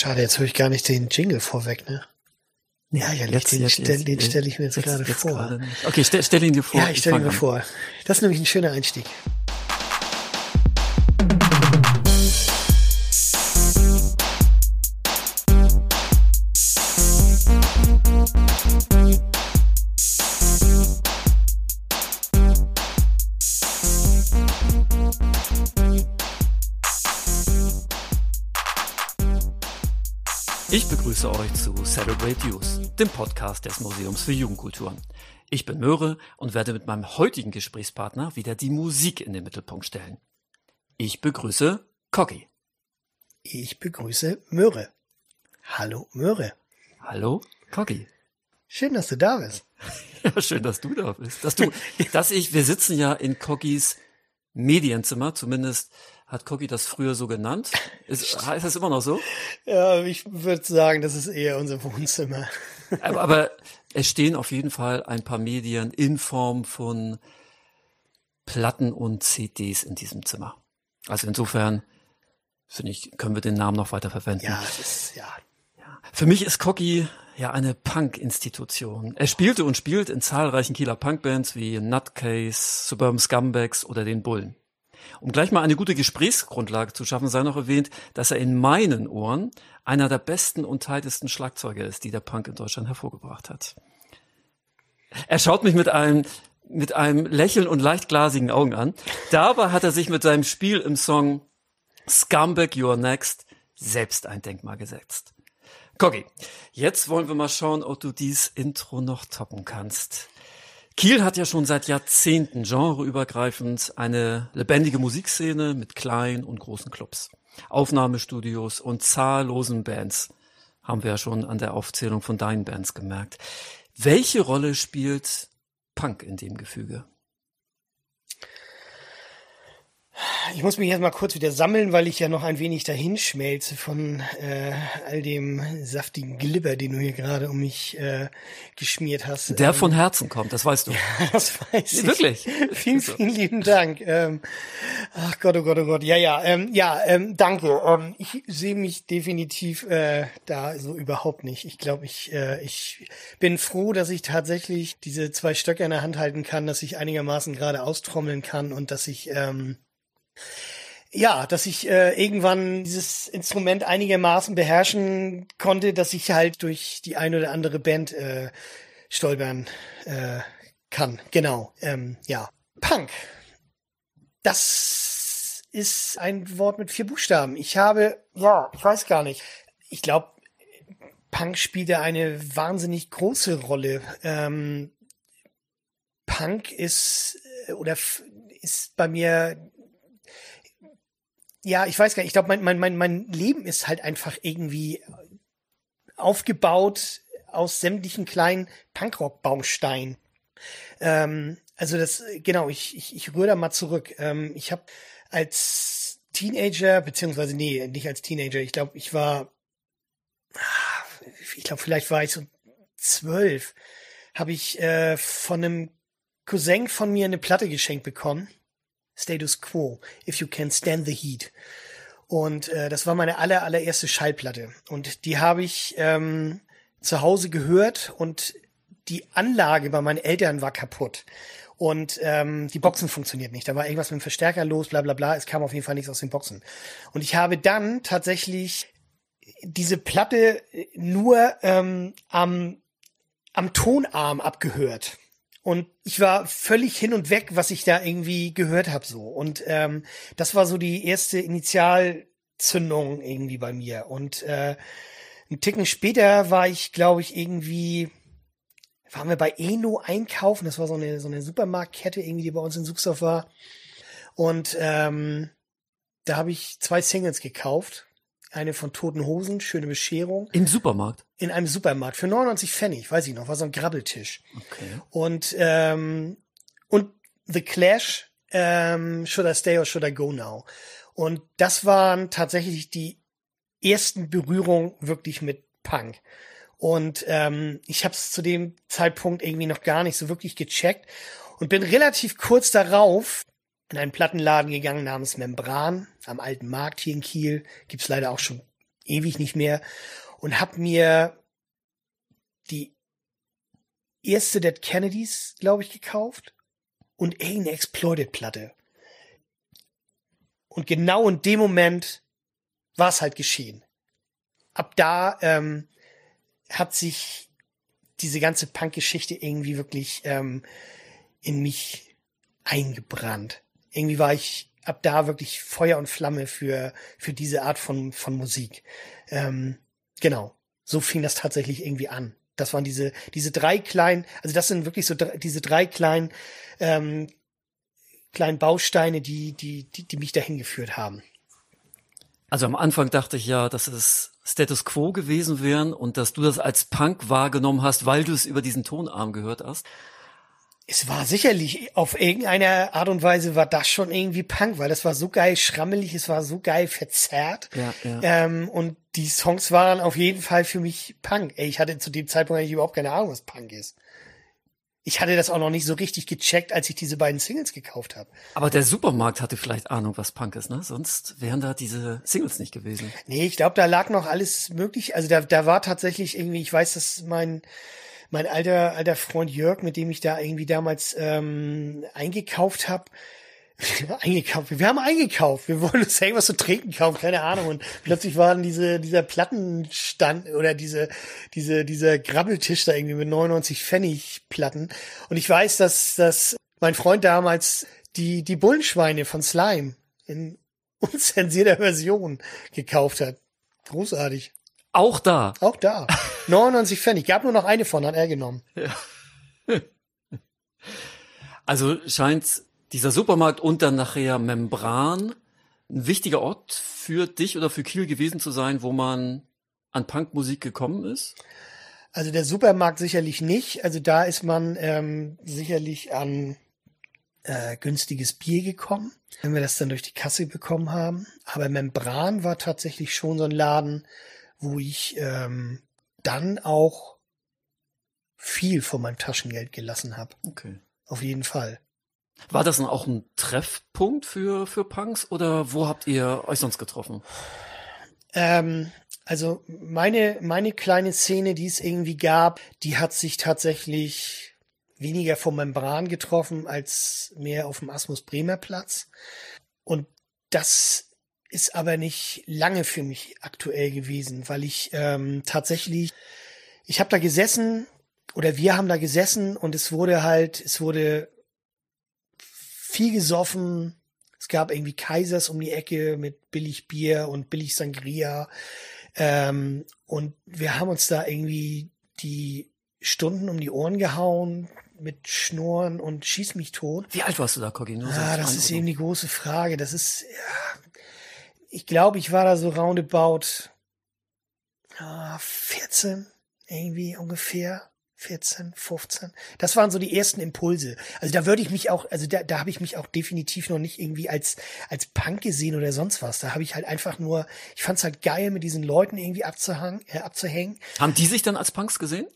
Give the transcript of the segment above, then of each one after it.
Schade, jetzt höre ich gar nicht den Jingle vorweg, ne? Ja, ja, jetzt, den, jetzt, stell, jetzt, den stelle ich mir jetzt, jetzt gerade vor. gerade. Okay, stell, stell ihn dir vor. ja, ich stelle ihn mir an. vor. Das ist nämlich ein schöner Einstieg. Begrüße euch zu Celebrate Youth, dem Podcast des Museums für Jugendkulturen. Ich bin Möhre und werde mit meinem heutigen Gesprächspartner wieder die Musik in den Mittelpunkt stellen. Ich begrüße Coggy. Ich begrüße Möhre. Hallo, Möhre. Hallo, Coggy. Schön, dass du da bist. Ja, schön, dass du da bist. Dass du, dass ich, wir sitzen ja in Coggys Medienzimmer, zumindest hat Coggy das früher so genannt. Ist, heißt das immer noch so? Ja, ich würde sagen, das ist eher unser Wohnzimmer. Aber, aber es stehen auf jeden Fall ein paar Medien in Form von Platten und CDs in diesem Zimmer. Also insofern finde ich, können wir den Namen noch weiter verwenden. Ja, das ist, ja. Für mich ist Cocky ja eine Punk-Institution. Er spielte und spielt in zahlreichen Kieler Punkbands wie Nutcase, Suburban Scumbags oder den Bullen. Um gleich mal eine gute Gesprächsgrundlage zu schaffen, sei noch erwähnt, dass er in meinen Ohren einer der besten und tightesten Schlagzeuger ist, die der Punk in Deutschland hervorgebracht hat. Er schaut mich mit einem mit einem Lächeln und leicht glasigen Augen an. Dabei hat er sich mit seinem Spiel im Song Scumbag You're Next selbst ein Denkmal gesetzt. Coggy, jetzt wollen wir mal schauen, ob du dies Intro noch toppen kannst. Kiel hat ja schon seit Jahrzehnten genreübergreifend eine lebendige Musikszene mit kleinen und großen Clubs, Aufnahmestudios und zahllosen Bands. Haben wir ja schon an der Aufzählung von deinen Bands gemerkt. Welche Rolle spielt Punk in dem Gefüge? Ich muss mich jetzt mal kurz wieder sammeln, weil ich ja noch ein wenig dahin schmelze von äh, all dem saftigen Glibber, den du hier gerade um mich äh, geschmiert hast. Der Ähm, von Herzen kommt, das weißt du. Das weiß ich. Wirklich? Vielen, vielen lieben Dank. Ähm, ach Gott, oh Gott, oh Gott. Ja, ja, ähm, ja, ähm, danke. Ähm, ich sehe mich definitiv äh, da so überhaupt nicht. Ich glaube, ich, äh, ich bin froh, dass ich tatsächlich diese zwei Stöcke in der Hand halten kann, dass ich einigermaßen gerade austrommeln kann und dass ich ähm, ja, dass ich äh, irgendwann dieses Instrument einigermaßen beherrschen konnte, dass ich halt durch die ein oder andere Band äh, stolpern äh, kann. Genau, ähm, ja. Punk. Das ist ein Wort mit vier Buchstaben. Ich habe, ja, ich weiß gar nicht. Ich glaube, Punk spielte eine wahnsinnig große Rolle. Ähm, Punk ist äh, oder ist bei mir ja, ich weiß gar nicht. Ich glaube, mein, mein, mein, mein Leben ist halt einfach irgendwie aufgebaut aus sämtlichen kleinen Punkrock-Baumsteinen. Ähm, also das, genau, ich, ich, ich rühre da mal zurück. Ähm, ich habe als Teenager, beziehungsweise, nee, nicht als Teenager, ich glaube, ich war, ah, ich glaube, vielleicht war ich so zwölf, habe ich äh, von einem Cousin von mir eine Platte geschenkt bekommen. Status Quo, If You Can Stand the Heat. Und äh, das war meine aller, allererste Schallplatte. Und die habe ich ähm, zu Hause gehört und die Anlage bei meinen Eltern war kaputt. Und ähm, die Boxen funktioniert nicht. Da war irgendwas mit dem Verstärker los, bla bla bla. Es kam auf jeden Fall nichts aus den Boxen. Und ich habe dann tatsächlich diese Platte nur ähm, am, am Tonarm abgehört. Und ich war völlig hin und weg, was ich da irgendwie gehört habe so. Und ähm, das war so die erste Initialzündung irgendwie bei mir. Und äh, einen Ticken später war ich, glaube ich, irgendwie, waren wir bei Eno einkaufen. Das war so eine, so eine Supermarktkette irgendwie, die bei uns in Suchsdorf war. Und ähm, da habe ich zwei Singles gekauft. Eine von Toten Hosen, Schöne Bescherung, Im Supermarkt. In einem Supermarkt für 99 Pfennig, weiß ich noch, war so ein Grabbeltisch. Okay. Und, ähm, und The Clash, ähm, Should I Stay or Should I Go Now? Und das waren tatsächlich die ersten Berührungen wirklich mit Punk. Und ähm, ich habe es zu dem Zeitpunkt irgendwie noch gar nicht so wirklich gecheckt und bin relativ kurz darauf in einen Plattenladen gegangen namens Membran am Alten Markt hier in Kiel. Gibt's leider auch schon ewig nicht mehr und hab mir die erste Dead Kennedys, glaube ich, gekauft und Alien Exploited Platte. Und genau in dem Moment war es halt geschehen. Ab da ähm, hat sich diese ganze Punk-Geschichte irgendwie wirklich ähm, in mich eingebrannt. Irgendwie war ich ab da wirklich Feuer und Flamme für, für diese Art von, von Musik. Ähm, genau. So fing das tatsächlich irgendwie an. Das waren diese, diese drei kleinen, also das sind wirklich so drei, diese drei kleinen, ähm, kleinen Bausteine, die, die, die, die mich dahin geführt haben. Also am Anfang dachte ich ja, dass es Status Quo gewesen wären und dass du das als Punk wahrgenommen hast, weil du es über diesen Tonarm gehört hast. Es war sicherlich, auf irgendeine Art und Weise war das schon irgendwie Punk, weil das war so geil schrammelig, es war so geil verzerrt. Ja, ja. Ähm, und die Songs waren auf jeden Fall für mich Punk. Ey, ich hatte zu dem Zeitpunkt eigentlich überhaupt keine Ahnung, was Punk ist. Ich hatte das auch noch nicht so richtig gecheckt, als ich diese beiden Singles gekauft habe. Aber der Supermarkt hatte vielleicht Ahnung, was Punk ist, ne? Sonst wären da diese Singles nicht gewesen. Nee, ich glaube, da lag noch alles möglich. Also da, da war tatsächlich irgendwie, ich weiß, dass mein mein alter, alter Freund Jörg, mit dem ich da irgendwie damals ähm, eingekauft habe, eingekauft. Wir haben eingekauft. Wir wollen uns irgendwas zu trinken kaufen, keine Ahnung. Und plötzlich waren diese, dieser Plattenstand oder diese, diese, dieser Grabbeltisch da irgendwie mit 99 Pfennig Platten. Und ich weiß, dass, dass mein Freund damals die, die Bullenschweine von Slime in unzensierter Version gekauft hat. Großartig. Auch da. Auch da. 99 Pfennig. Gab nur noch eine von, hat er genommen. Ja. Also scheint dieser Supermarkt und dann nachher Membran ein wichtiger Ort für dich oder für Kiel gewesen zu sein, wo man an Punkmusik gekommen ist? Also der Supermarkt sicherlich nicht. Also da ist man ähm, sicherlich an äh, günstiges Bier gekommen, wenn wir das dann durch die Kasse bekommen haben. Aber Membran war tatsächlich schon so ein Laden, wo ich ähm, dann auch viel von meinem Taschengeld gelassen habe. Okay. Auf jeden Fall. War das dann auch ein Treffpunkt für, für Punks oder wo habt ihr euch sonst getroffen? Ähm, also meine, meine kleine Szene, die es irgendwie gab, die hat sich tatsächlich weniger vom Membran getroffen als mehr auf dem Asmus Bremer Platz. Und das ist aber nicht lange für mich aktuell gewesen, weil ich ähm, tatsächlich, ich habe da gesessen oder wir haben da gesessen und es wurde halt, es wurde viel gesoffen. Es gab irgendwie Kaisers um die Ecke mit billig Bier und billig Sangria. Ähm, und wir haben uns da irgendwie die Stunden um die Ohren gehauen mit Schnurren und schieß mich tot. Wie alt warst du da, Coggi? Ja, das ist eben die große Frage. Das ist, ja, ich glaube, ich war da so roundabout ah, 14, irgendwie ungefähr. 14, 15. Das waren so die ersten Impulse. Also da würde ich mich auch, also da, da habe ich mich auch definitiv noch nicht irgendwie als, als Punk gesehen oder sonst was. Da habe ich halt einfach nur, ich fand es halt geil, mit diesen Leuten irgendwie abzuhang, äh, abzuhängen. Haben die sich dann als Punks gesehen?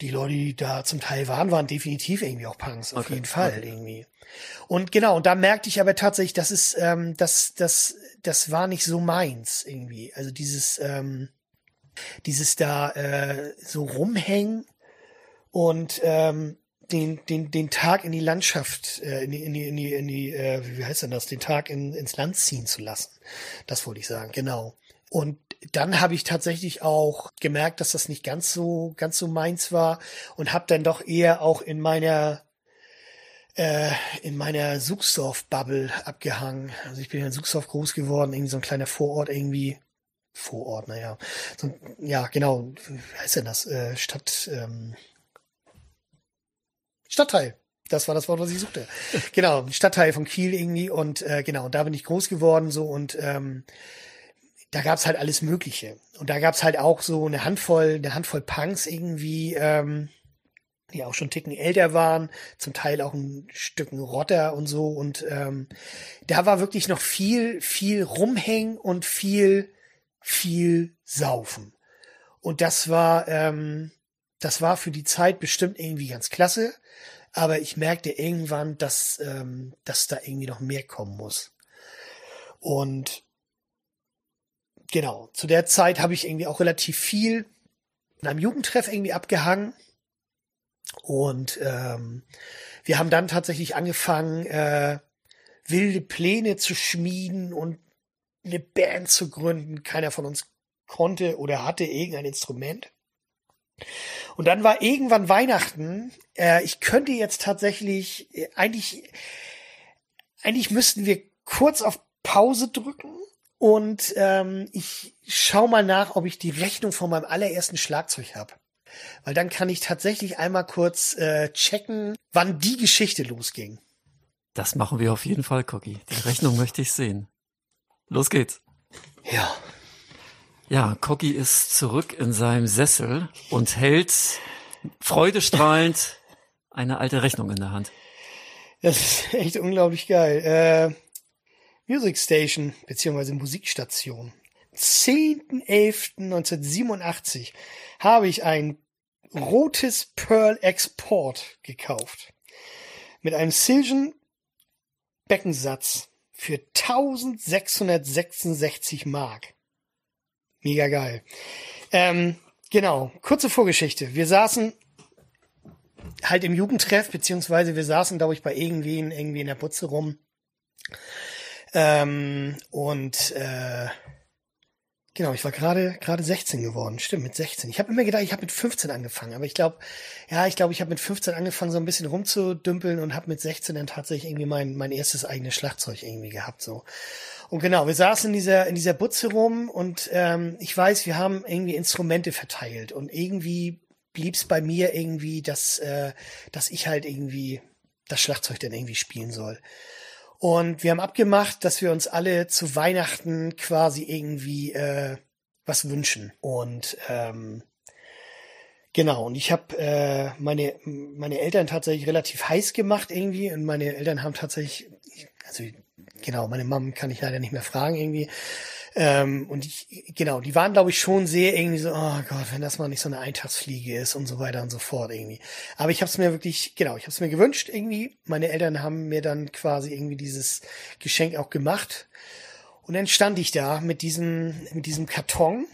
Die Leute, die da zum Teil waren, waren definitiv irgendwie auch Punks, auf okay. jeden Fall okay. irgendwie. Und genau, und da merkte ich aber tatsächlich, das ist, ähm, das, das, das war nicht so meins irgendwie. Also dieses, ähm, dieses da äh, so rumhängen und ähm, den, den, den Tag in die Landschaft, äh, in die, in die, in die, in die äh, wie heißt denn das, den Tag in, ins Land ziehen zu lassen. Das wollte ich sagen, genau. Und dann habe ich tatsächlich auch gemerkt, dass das nicht ganz so, ganz so meins war und habe dann doch eher auch in meiner äh, in meiner Suchsdorf-Bubble abgehangen. Also ich bin in Suchsdorf groß geworden, irgendwie so ein kleiner Vorort irgendwie. Vorort, naja. So, ja, genau. Wie heißt denn das? Äh, Stadt, ähm, Stadtteil. Das war das Wort, was ich suchte. genau, Stadtteil von Kiel irgendwie und äh, genau, da bin ich groß geworden so und ähm, da gab's halt alles Mögliche. Und da gab's halt auch so eine Handvoll, eine Handvoll Punks irgendwie, ähm, die auch schon Ticken älter waren, zum Teil auch ein Stücken Rotter und so. Und ähm, da war wirklich noch viel, viel rumhängen und viel, viel saufen. Und das war, ähm, das war für die Zeit bestimmt irgendwie ganz klasse. Aber ich merkte irgendwann, dass, ähm, dass da irgendwie noch mehr kommen muss. Und genau, zu der Zeit habe ich irgendwie auch relativ viel in einem Jugendtreff irgendwie abgehangen. Und ähm, wir haben dann tatsächlich angefangen, äh, wilde Pläne zu schmieden und eine Band zu gründen. Keiner von uns konnte oder hatte irgendein Instrument. Und dann war irgendwann Weihnachten. Äh, ich könnte jetzt tatsächlich, äh, eigentlich, eigentlich müssten wir kurz auf Pause drücken und ähm, ich schau mal nach, ob ich die Rechnung von meinem allerersten Schlagzeug habe. Weil dann kann ich tatsächlich einmal kurz äh, checken, wann die Geschichte losging. Das machen wir auf jeden Fall, Cookie. Die Rechnung möchte ich sehen. Los geht's. Ja. Ja, Cookie ist zurück in seinem Sessel und hält freudestrahlend eine alte Rechnung in der Hand. Das ist echt unglaublich geil. Äh, Music Station, beziehungsweise Musikstation. 10.11.1987 habe ich ein rotes Pearl Export gekauft. Mit einem Silgen Beckensatz für 1666 Mark. Mega geil. Ähm, genau, kurze Vorgeschichte. Wir saßen halt im Jugendtreff, beziehungsweise wir saßen, glaube ich, bei irgendwen irgendwie in der Putze rum. Ähm, und äh, Genau, ich war gerade gerade 16 geworden. Stimmt, mit 16. Ich habe immer gedacht, ich habe mit 15 angefangen, aber ich glaube, ja, ich glaube, ich habe mit 15 angefangen, so ein bisschen rumzudümpeln und habe mit 16 dann tatsächlich irgendwie mein mein erstes eigenes Schlagzeug irgendwie gehabt so. Und genau, wir saßen in dieser in dieser Butze rum und ähm, ich weiß, wir haben irgendwie Instrumente verteilt und irgendwie blieb's bei mir irgendwie, dass äh, dass ich halt irgendwie das Schlagzeug dann irgendwie spielen soll. Und wir haben abgemacht, dass wir uns alle zu Weihnachten quasi irgendwie äh, was wünschen. Und ähm, genau, und ich habe äh, meine, meine Eltern tatsächlich relativ heiß gemacht irgendwie. Und meine Eltern haben tatsächlich, also genau, meine Mom kann ich leider nicht mehr fragen irgendwie. Ähm, und ich, genau, die waren, glaube ich, schon sehr irgendwie so, oh Gott, wenn das mal nicht so eine Eintagsfliege ist und so weiter und so fort irgendwie. Aber ich habe es mir wirklich, genau, ich habe es mir gewünscht irgendwie. Meine Eltern haben mir dann quasi irgendwie dieses Geschenk auch gemacht. Und dann stand ich da mit diesem, mit diesem Karton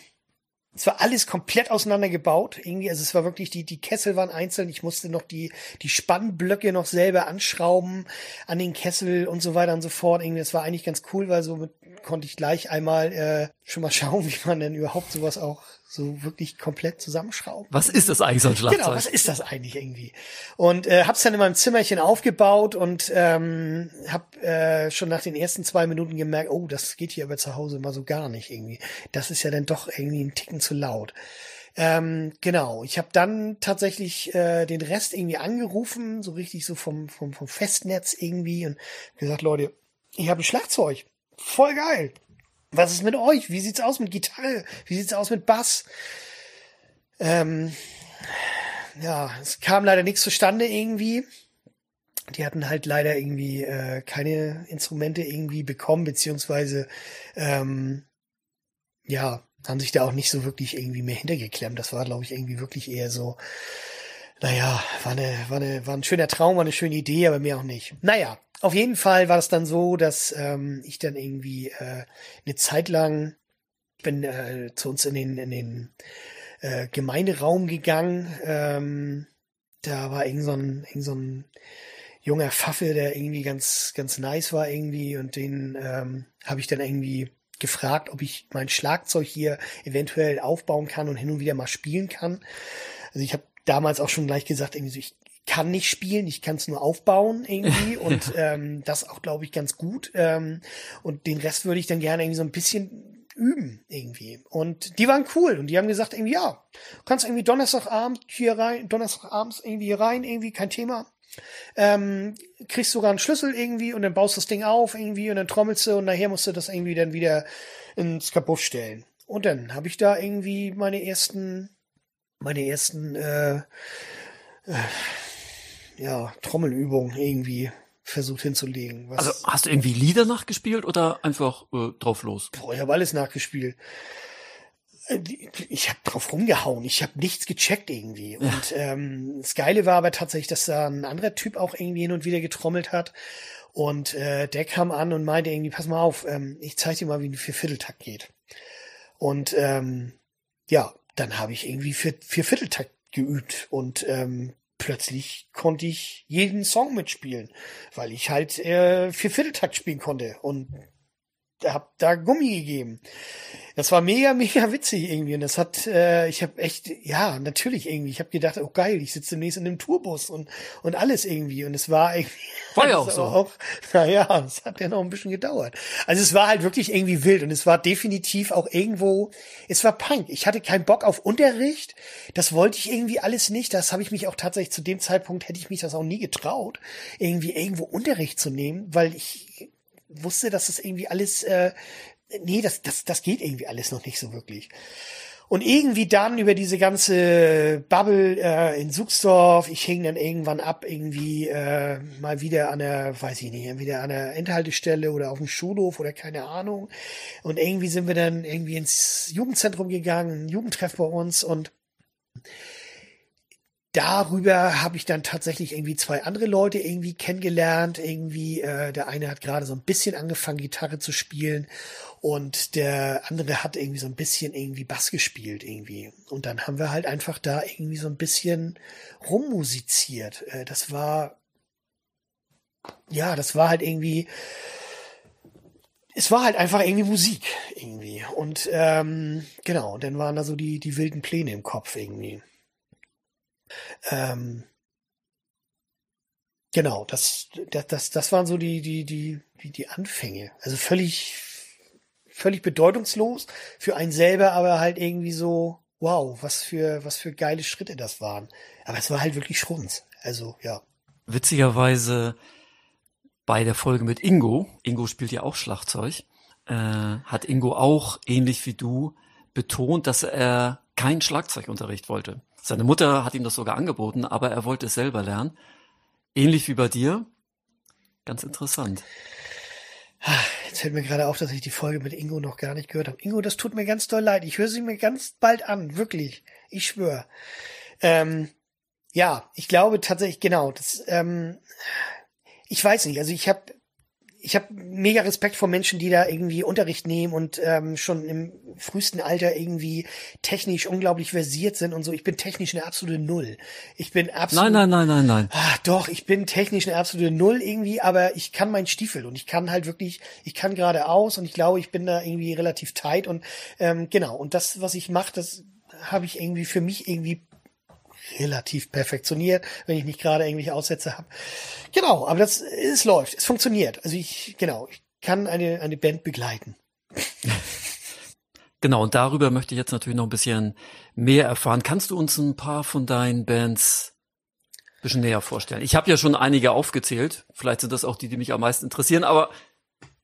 es war alles komplett auseinandergebaut. Irgendwie, also es war wirklich, die, die Kessel waren einzeln. Ich musste noch die, die Spannblöcke noch selber anschrauben an den Kessel und so weiter und so fort. Irgendwie, das war eigentlich ganz cool, weil so mit, konnte ich gleich einmal äh, schon mal schauen, wie man denn überhaupt sowas auch so wirklich komplett zusammenschraubt. Was ist das eigentlich so ein Schlagzeug? Genau, was ist das eigentlich irgendwie? Und äh, hab's dann in meinem Zimmerchen aufgebaut und ähm, hab äh, schon nach den ersten zwei Minuten gemerkt, oh, das geht hier aber zu Hause mal so gar nicht irgendwie. Das ist ja dann doch irgendwie ein Ticken zu laut. Ähm, genau, ich habe dann tatsächlich äh, den Rest irgendwie angerufen, so richtig so vom, vom, vom Festnetz irgendwie und gesagt, Leute, ich habe ein Schlagzeug. Voll geil. Was ist mit euch? Wie sieht's aus mit Gitarre? Wie sieht's aus mit Bass? Ähm, ja, es kam leider nichts zustande irgendwie. Die hatten halt leider irgendwie äh, keine Instrumente irgendwie bekommen, beziehungsweise ähm, ja, haben sich da auch nicht so wirklich irgendwie mehr hintergeklemmt. Das war, glaube ich, irgendwie wirklich eher so, naja, war, eine, war, eine, war ein schöner Traum, war eine schöne Idee, aber mehr auch nicht. Naja, auf jeden Fall war es dann so, dass ähm, ich dann irgendwie äh, eine Zeit lang bin äh, zu uns in den, in den äh, Gemeinderaum gegangen. Ähm, da war irgend so ein, irgend so ein junger Pfaffe, der irgendwie ganz, ganz nice war irgendwie und den ähm, habe ich dann irgendwie gefragt, ob ich mein Schlagzeug hier eventuell aufbauen kann und hin und wieder mal spielen kann. Also ich habe damals auch schon gleich gesagt, irgendwie so, ich kann nicht spielen, ich kann es nur aufbauen irgendwie und ähm, das auch, glaube ich, ganz gut. Ähm, und den Rest würde ich dann gerne irgendwie so ein bisschen üben irgendwie. Und die waren cool und die haben gesagt irgendwie, ja, kannst irgendwie Donnerstagabend hier rein, Donnerstagabends irgendwie hier rein, irgendwie kein Thema. Ähm, kriegst sogar einen Schlüssel irgendwie und dann baust das Ding auf irgendwie und dann trommelst du und nachher musst du das irgendwie dann wieder ins Kaputt stellen. Und dann habe ich da irgendwie meine ersten, meine ersten äh, äh, ja, Trommelübung irgendwie versucht hinzulegen. also hast du irgendwie Lieder nachgespielt oder einfach äh, drauf los? Boah, ich habe alles nachgespielt. Äh, ich habe drauf rumgehauen. Ich habe nichts gecheckt irgendwie. Ja. Und ähm, das Geile war aber tatsächlich, dass da ein anderer Typ auch irgendwie hin und wieder getrommelt hat. Und äh, der kam an und meinte irgendwie, pass mal auf, ähm, ich zeige dir mal, wie ein Viervierteltakt geht. Und ähm, ja, dann habe ich irgendwie vier, vier Vierteltakt geübt und ähm, plötzlich konnte ich jeden Song mitspielen, weil ich halt äh, vier Vierteltakt spielen konnte und hab da Gummi gegeben. Das war mega, mega witzig irgendwie. Und das hat, äh, ich habe echt, ja, natürlich irgendwie. Ich habe gedacht, oh geil, ich sitze demnächst in einem Tourbus und und alles irgendwie. Und es war irgendwie. War ja auch so. Auch, naja, es hat ja noch ein bisschen gedauert. Also es war halt wirklich irgendwie wild und es war definitiv auch irgendwo, es war Punk. Ich hatte keinen Bock auf Unterricht. Das wollte ich irgendwie alles nicht. Das habe ich mich auch tatsächlich zu dem Zeitpunkt hätte ich mich das auch nie getraut, irgendwie irgendwo Unterricht zu nehmen, weil ich wusste, dass das irgendwie alles, äh, nee, das, das, das geht irgendwie alles noch nicht so wirklich. Und irgendwie dann über diese ganze Bubble äh, in Suchsdorf, ich hing dann irgendwann ab, irgendwie äh, mal wieder an der, weiß ich nicht, entweder an der Endhaltestelle oder auf dem Schulhof oder keine Ahnung. Und irgendwie sind wir dann irgendwie ins Jugendzentrum gegangen, ein Jugendtreff bei uns und darüber habe ich dann tatsächlich irgendwie zwei andere Leute irgendwie kennengelernt. Irgendwie, äh, der eine hat gerade so ein bisschen angefangen, Gitarre zu spielen und der andere hat irgendwie so ein bisschen irgendwie Bass gespielt irgendwie. Und dann haben wir halt einfach da irgendwie so ein bisschen rummusiziert. Äh, das war, ja, das war halt irgendwie, es war halt einfach irgendwie Musik irgendwie. Und ähm, genau, dann waren da so die, die wilden Pläne im Kopf irgendwie. Ähm, genau, das, das, das, das waren so die, die, die, die, die Anfänge. Also völlig, völlig bedeutungslos für einen selber, aber halt irgendwie so, wow, was für, was für geile Schritte das waren. Aber es war halt wirklich Schrunz. Also, ja. Witzigerweise bei der Folge mit Ingo, Ingo spielt ja auch Schlagzeug, äh, hat Ingo auch ähnlich wie du betont, dass er keinen Schlagzeugunterricht wollte. Seine Mutter hat ihm das sogar angeboten, aber er wollte es selber lernen. Ähnlich wie bei dir. Ganz interessant. Jetzt fällt mir gerade auf, dass ich die Folge mit Ingo noch gar nicht gehört habe. Ingo, das tut mir ganz doll leid. Ich höre sie mir ganz bald an, wirklich. Ich schwöre. Ähm, ja, ich glaube tatsächlich, genau. Das, ähm, ich weiß nicht. Also ich habe ich habe mega Respekt vor Menschen, die da irgendwie Unterricht nehmen und ähm, schon im frühesten Alter irgendwie technisch unglaublich versiert sind und so. Ich bin technisch eine absolute Null. Ich bin absolut. Nein, nein, nein, nein, nein. Ah, doch, ich bin technisch eine absolute Null irgendwie, aber ich kann meinen Stiefel und ich kann halt wirklich, ich kann geradeaus und ich glaube, ich bin da irgendwie relativ tight und ähm, genau. Und das, was ich mache, das habe ich irgendwie für mich irgendwie relativ perfektioniert, wenn ich nicht gerade irgendwelche Aussätze habe. Genau, aber das es läuft, es funktioniert. Also ich genau, ich kann eine eine Band begleiten. Genau, und darüber möchte ich jetzt natürlich noch ein bisschen mehr erfahren. Kannst du uns ein paar von deinen Bands ein bisschen näher vorstellen? Ich habe ja schon einige aufgezählt. Vielleicht sind das auch die, die mich am meisten interessieren, aber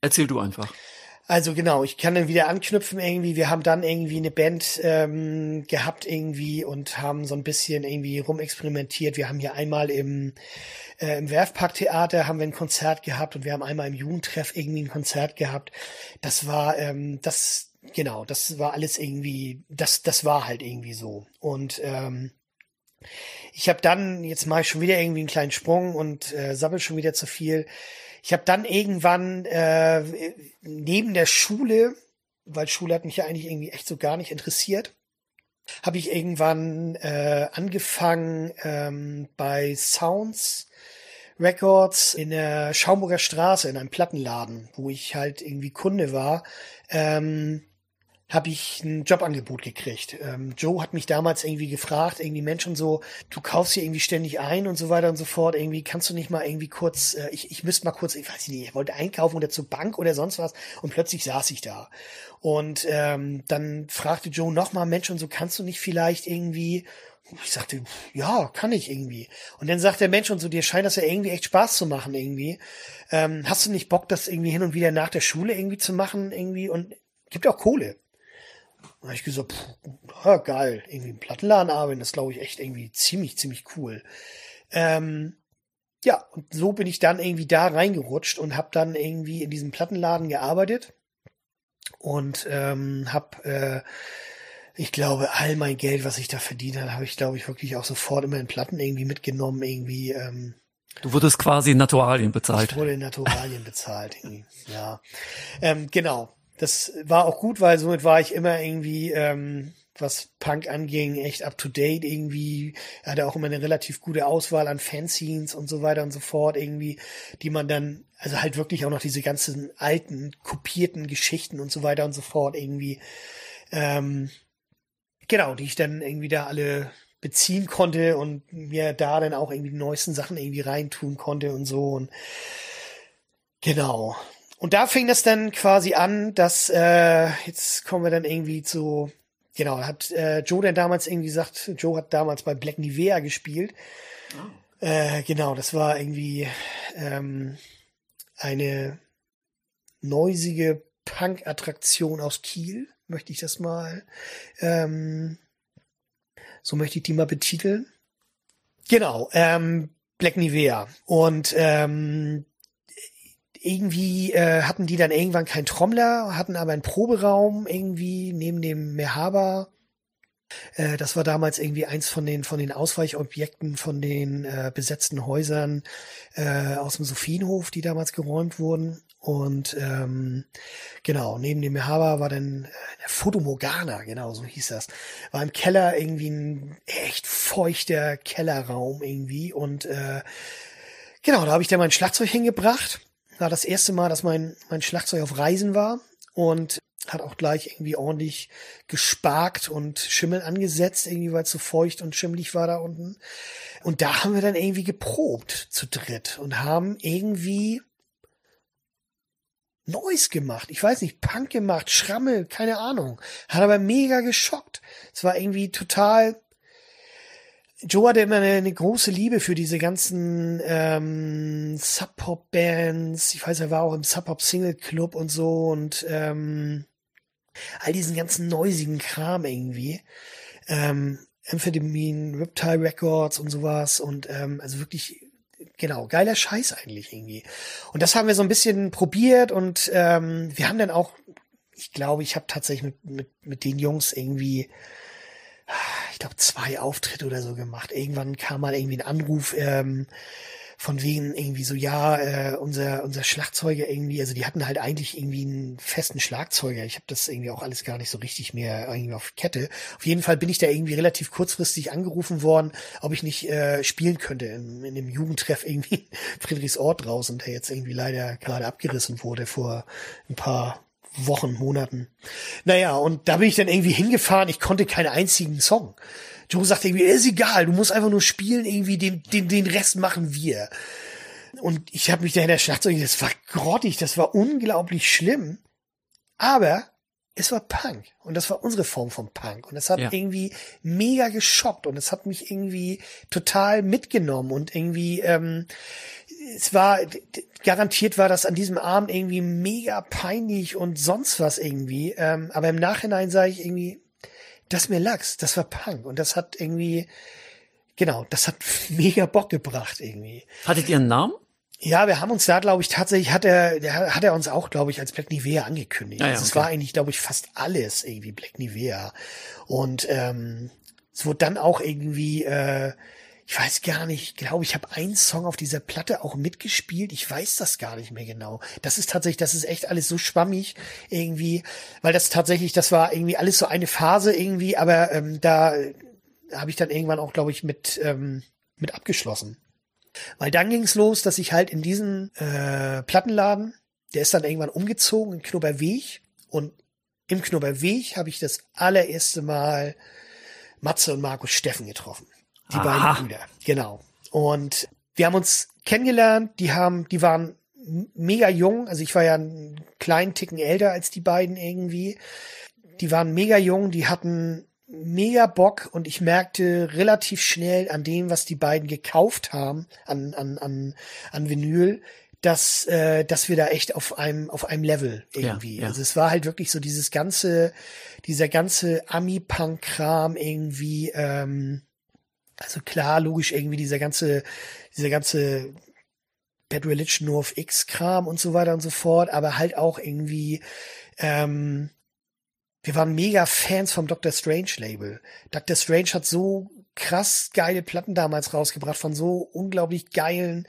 erzähl du einfach. Also genau, ich kann dann wieder anknüpfen irgendwie. Wir haben dann irgendwie eine Band ähm, gehabt irgendwie und haben so ein bisschen irgendwie rumexperimentiert. Wir haben hier einmal im, äh, im Werfparktheater haben wir ein Konzert gehabt und wir haben einmal im Jugendtreff irgendwie ein Konzert gehabt. Das war ähm, das genau, das war alles irgendwie, das das war halt irgendwie so und ähm, ich habe dann jetzt mal schon wieder irgendwie einen kleinen Sprung und äh, sabbel schon wieder zu viel ich habe dann irgendwann äh, neben der Schule, weil Schule hat mich ja eigentlich irgendwie echt so gar nicht interessiert, habe ich irgendwann äh, angefangen ähm, bei Sounds Records in der Schaumburger Straße in einem Plattenladen, wo ich halt irgendwie Kunde war. Ähm, habe ich ein Jobangebot gekriegt. Ähm, Joe hat mich damals irgendwie gefragt, irgendwie Menschen so, du kaufst hier irgendwie ständig ein und so weiter und so fort. Irgendwie kannst du nicht mal irgendwie kurz, äh, ich, ich müsste mal kurz, ich weiß nicht, ich wollte einkaufen oder zur Bank oder sonst was und plötzlich saß ich da. Und ähm, dann fragte Joe nochmal, Mensch und so, kannst du nicht vielleicht irgendwie ich sagte, ja, kann ich irgendwie. Und dann sagt der Mensch und so, dir scheint das ja irgendwie echt Spaß zu machen irgendwie. Ähm, hast du nicht Bock, das irgendwie hin und wieder nach der Schule irgendwie zu machen irgendwie? Und gibt auch Kohle. Da habe ich gesagt, pff, ja, geil, irgendwie im Plattenladen arbeiten, das glaube ich echt irgendwie ziemlich, ziemlich cool. Ähm, ja, und so bin ich dann irgendwie da reingerutscht und habe dann irgendwie in diesem Plattenladen gearbeitet und ähm, habe, äh, ich glaube, all mein Geld, was ich da verdient habe, habe ich, glaube ich, wirklich auch sofort immer in Platten irgendwie mitgenommen, irgendwie. Ähm, Du wurdest quasi in Naturalien bezahlt. Ich wurde in Naturalien bezahlt, irgendwie. ja. Ähm, genau das war auch gut, weil somit war ich immer irgendwie, ähm, was Punk anging, echt up to date irgendwie. Er hatte auch immer eine relativ gute Auswahl an Fanzines und so weiter und so fort irgendwie, die man dann, also halt wirklich auch noch diese ganzen alten, kopierten Geschichten und so weiter und so fort irgendwie, ähm, genau, die ich dann irgendwie da alle beziehen konnte und mir da dann auch irgendwie die neuesten Sachen irgendwie reintun konnte und so und genau. Und da fing das dann quasi an, dass äh, jetzt kommen wir dann irgendwie zu genau hat äh, Joe dann damals irgendwie gesagt, Joe hat damals bei Black Nivea gespielt. Oh. Äh, genau, das war irgendwie ähm, eine neusige Punk-Attraktion aus Kiel, möchte ich das mal ähm, so möchte ich die mal betiteln. Genau, ähm, Black Nivea. Und ähm, irgendwie äh, hatten die dann irgendwann keinen Trommler, hatten aber einen Proberaum irgendwie neben dem Mehaba. Äh, das war damals irgendwie eins von den von den Ausweichobjekten von den äh, besetzten Häusern äh, aus dem Sophienhof, die damals geräumt wurden. Und ähm, genau, neben dem Mehaba war dann äh, der Fotomorgana, genau, so hieß das. War im Keller irgendwie ein echt feuchter Kellerraum irgendwie. Und äh, genau, da habe ich dann mein Schlagzeug hingebracht. War das erste Mal, dass mein, mein Schlagzeug auf Reisen war. Und hat auch gleich irgendwie ordentlich gesparkt und Schimmel angesetzt, irgendwie weil es so feucht und schimmelig war da unten. Und da haben wir dann irgendwie geprobt zu dritt und haben irgendwie Neues gemacht. Ich weiß nicht, Punk gemacht, Schrammel, keine Ahnung. Hat aber mega geschockt. Es war irgendwie total. Joe hatte immer eine, eine große Liebe für diese ganzen ähm, Sub-Pop-Bands. Ich weiß, er war auch im Sub-Pop-Single-Club und so und ähm, all diesen ganzen neusigen Kram irgendwie. Ähm, Amphetamine, Reptile Records und sowas und ähm, also wirklich genau, geiler Scheiß eigentlich irgendwie. Und das haben wir so ein bisschen probiert und ähm, wir haben dann auch, ich glaube, ich habe tatsächlich mit, mit, mit den Jungs irgendwie, ich glaube, zwei Auftritte oder so gemacht. Irgendwann kam mal irgendwie ein Anruf, ähm, von wegen irgendwie so, ja, äh, unser, unser Schlagzeuger irgendwie, also die hatten halt eigentlich irgendwie einen festen Schlagzeuger. Ich habe das irgendwie auch alles gar nicht so richtig mehr irgendwie auf Kette. Auf jeden Fall bin ich da irgendwie relativ kurzfristig angerufen worden, ob ich nicht äh, spielen könnte in, in dem Jugendtreff irgendwie Friedrichsort draußen, der jetzt irgendwie leider gerade abgerissen wurde vor ein paar Wochen, Monaten. Naja, und da bin ich dann irgendwie hingefahren. Ich konnte keinen einzigen Song. Joe sagt irgendwie, ist egal, du musst einfach nur spielen, irgendwie den, den, den Rest machen wir. Und ich habe mich da in der Schlagzeug, das war grottig, das war unglaublich schlimm. Aber es war Punk und das war unsere Form von Punk und es hat ja. irgendwie mega geschockt und es hat mich irgendwie total mitgenommen und irgendwie ähm, es war garantiert war das an diesem Abend irgendwie mega peinlich und sonst was irgendwie ähm, aber im Nachhinein sage ich irgendwie das mir lachs, das war Punk und das hat irgendwie, genau, das hat mega Bock gebracht irgendwie. Hattet ihr einen Namen? Ja, wir haben uns da, glaube ich, tatsächlich hat er, der, hat er uns auch, glaube ich, als Black Nivea angekündigt. Ah, ja, also okay. Es war eigentlich, glaube ich, fast alles irgendwie Black Nivea. Und ähm, es wurde dann auch irgendwie äh, ich weiß gar nicht, glaube ich, habe einen Song auf dieser Platte auch mitgespielt. Ich weiß das gar nicht mehr genau. Das ist tatsächlich, das ist echt alles so schwammig irgendwie, weil das tatsächlich, das war irgendwie alles so eine Phase irgendwie, aber ähm, da habe ich dann irgendwann auch, glaube ich, mit ähm, mit abgeschlossen. Weil dann ging's los, dass ich halt in diesen äh, Plattenladen, der ist dann irgendwann umgezogen in Knobberweg und im Knobberweg habe ich das allererste Mal Matze und Markus Steffen getroffen. Die Aha. beiden Brüder. Genau. Und wir haben uns kennengelernt, die haben, die waren mega jung, also ich war ja einen kleinen Ticken älter als die beiden irgendwie. Die waren mega jung, die hatten mega Bock und ich merkte relativ schnell an dem, was die beiden gekauft haben, an, an, an, an Vinyl, dass, äh, dass wir da echt auf einem, auf einem Level irgendwie. Ja, ja. Also es war halt wirklich so dieses ganze, dieser ganze Ami-Punk-Kram irgendwie, ähm, also klar, logisch irgendwie dieser ganze, dieser ganze Bad Religion nur auf X-Kram und so weiter und so fort, aber halt auch irgendwie, ähm, wir waren mega Fans vom Doctor Strange Label. Doctor Strange hat so krass geile Platten damals rausgebracht von so unglaublich geilen,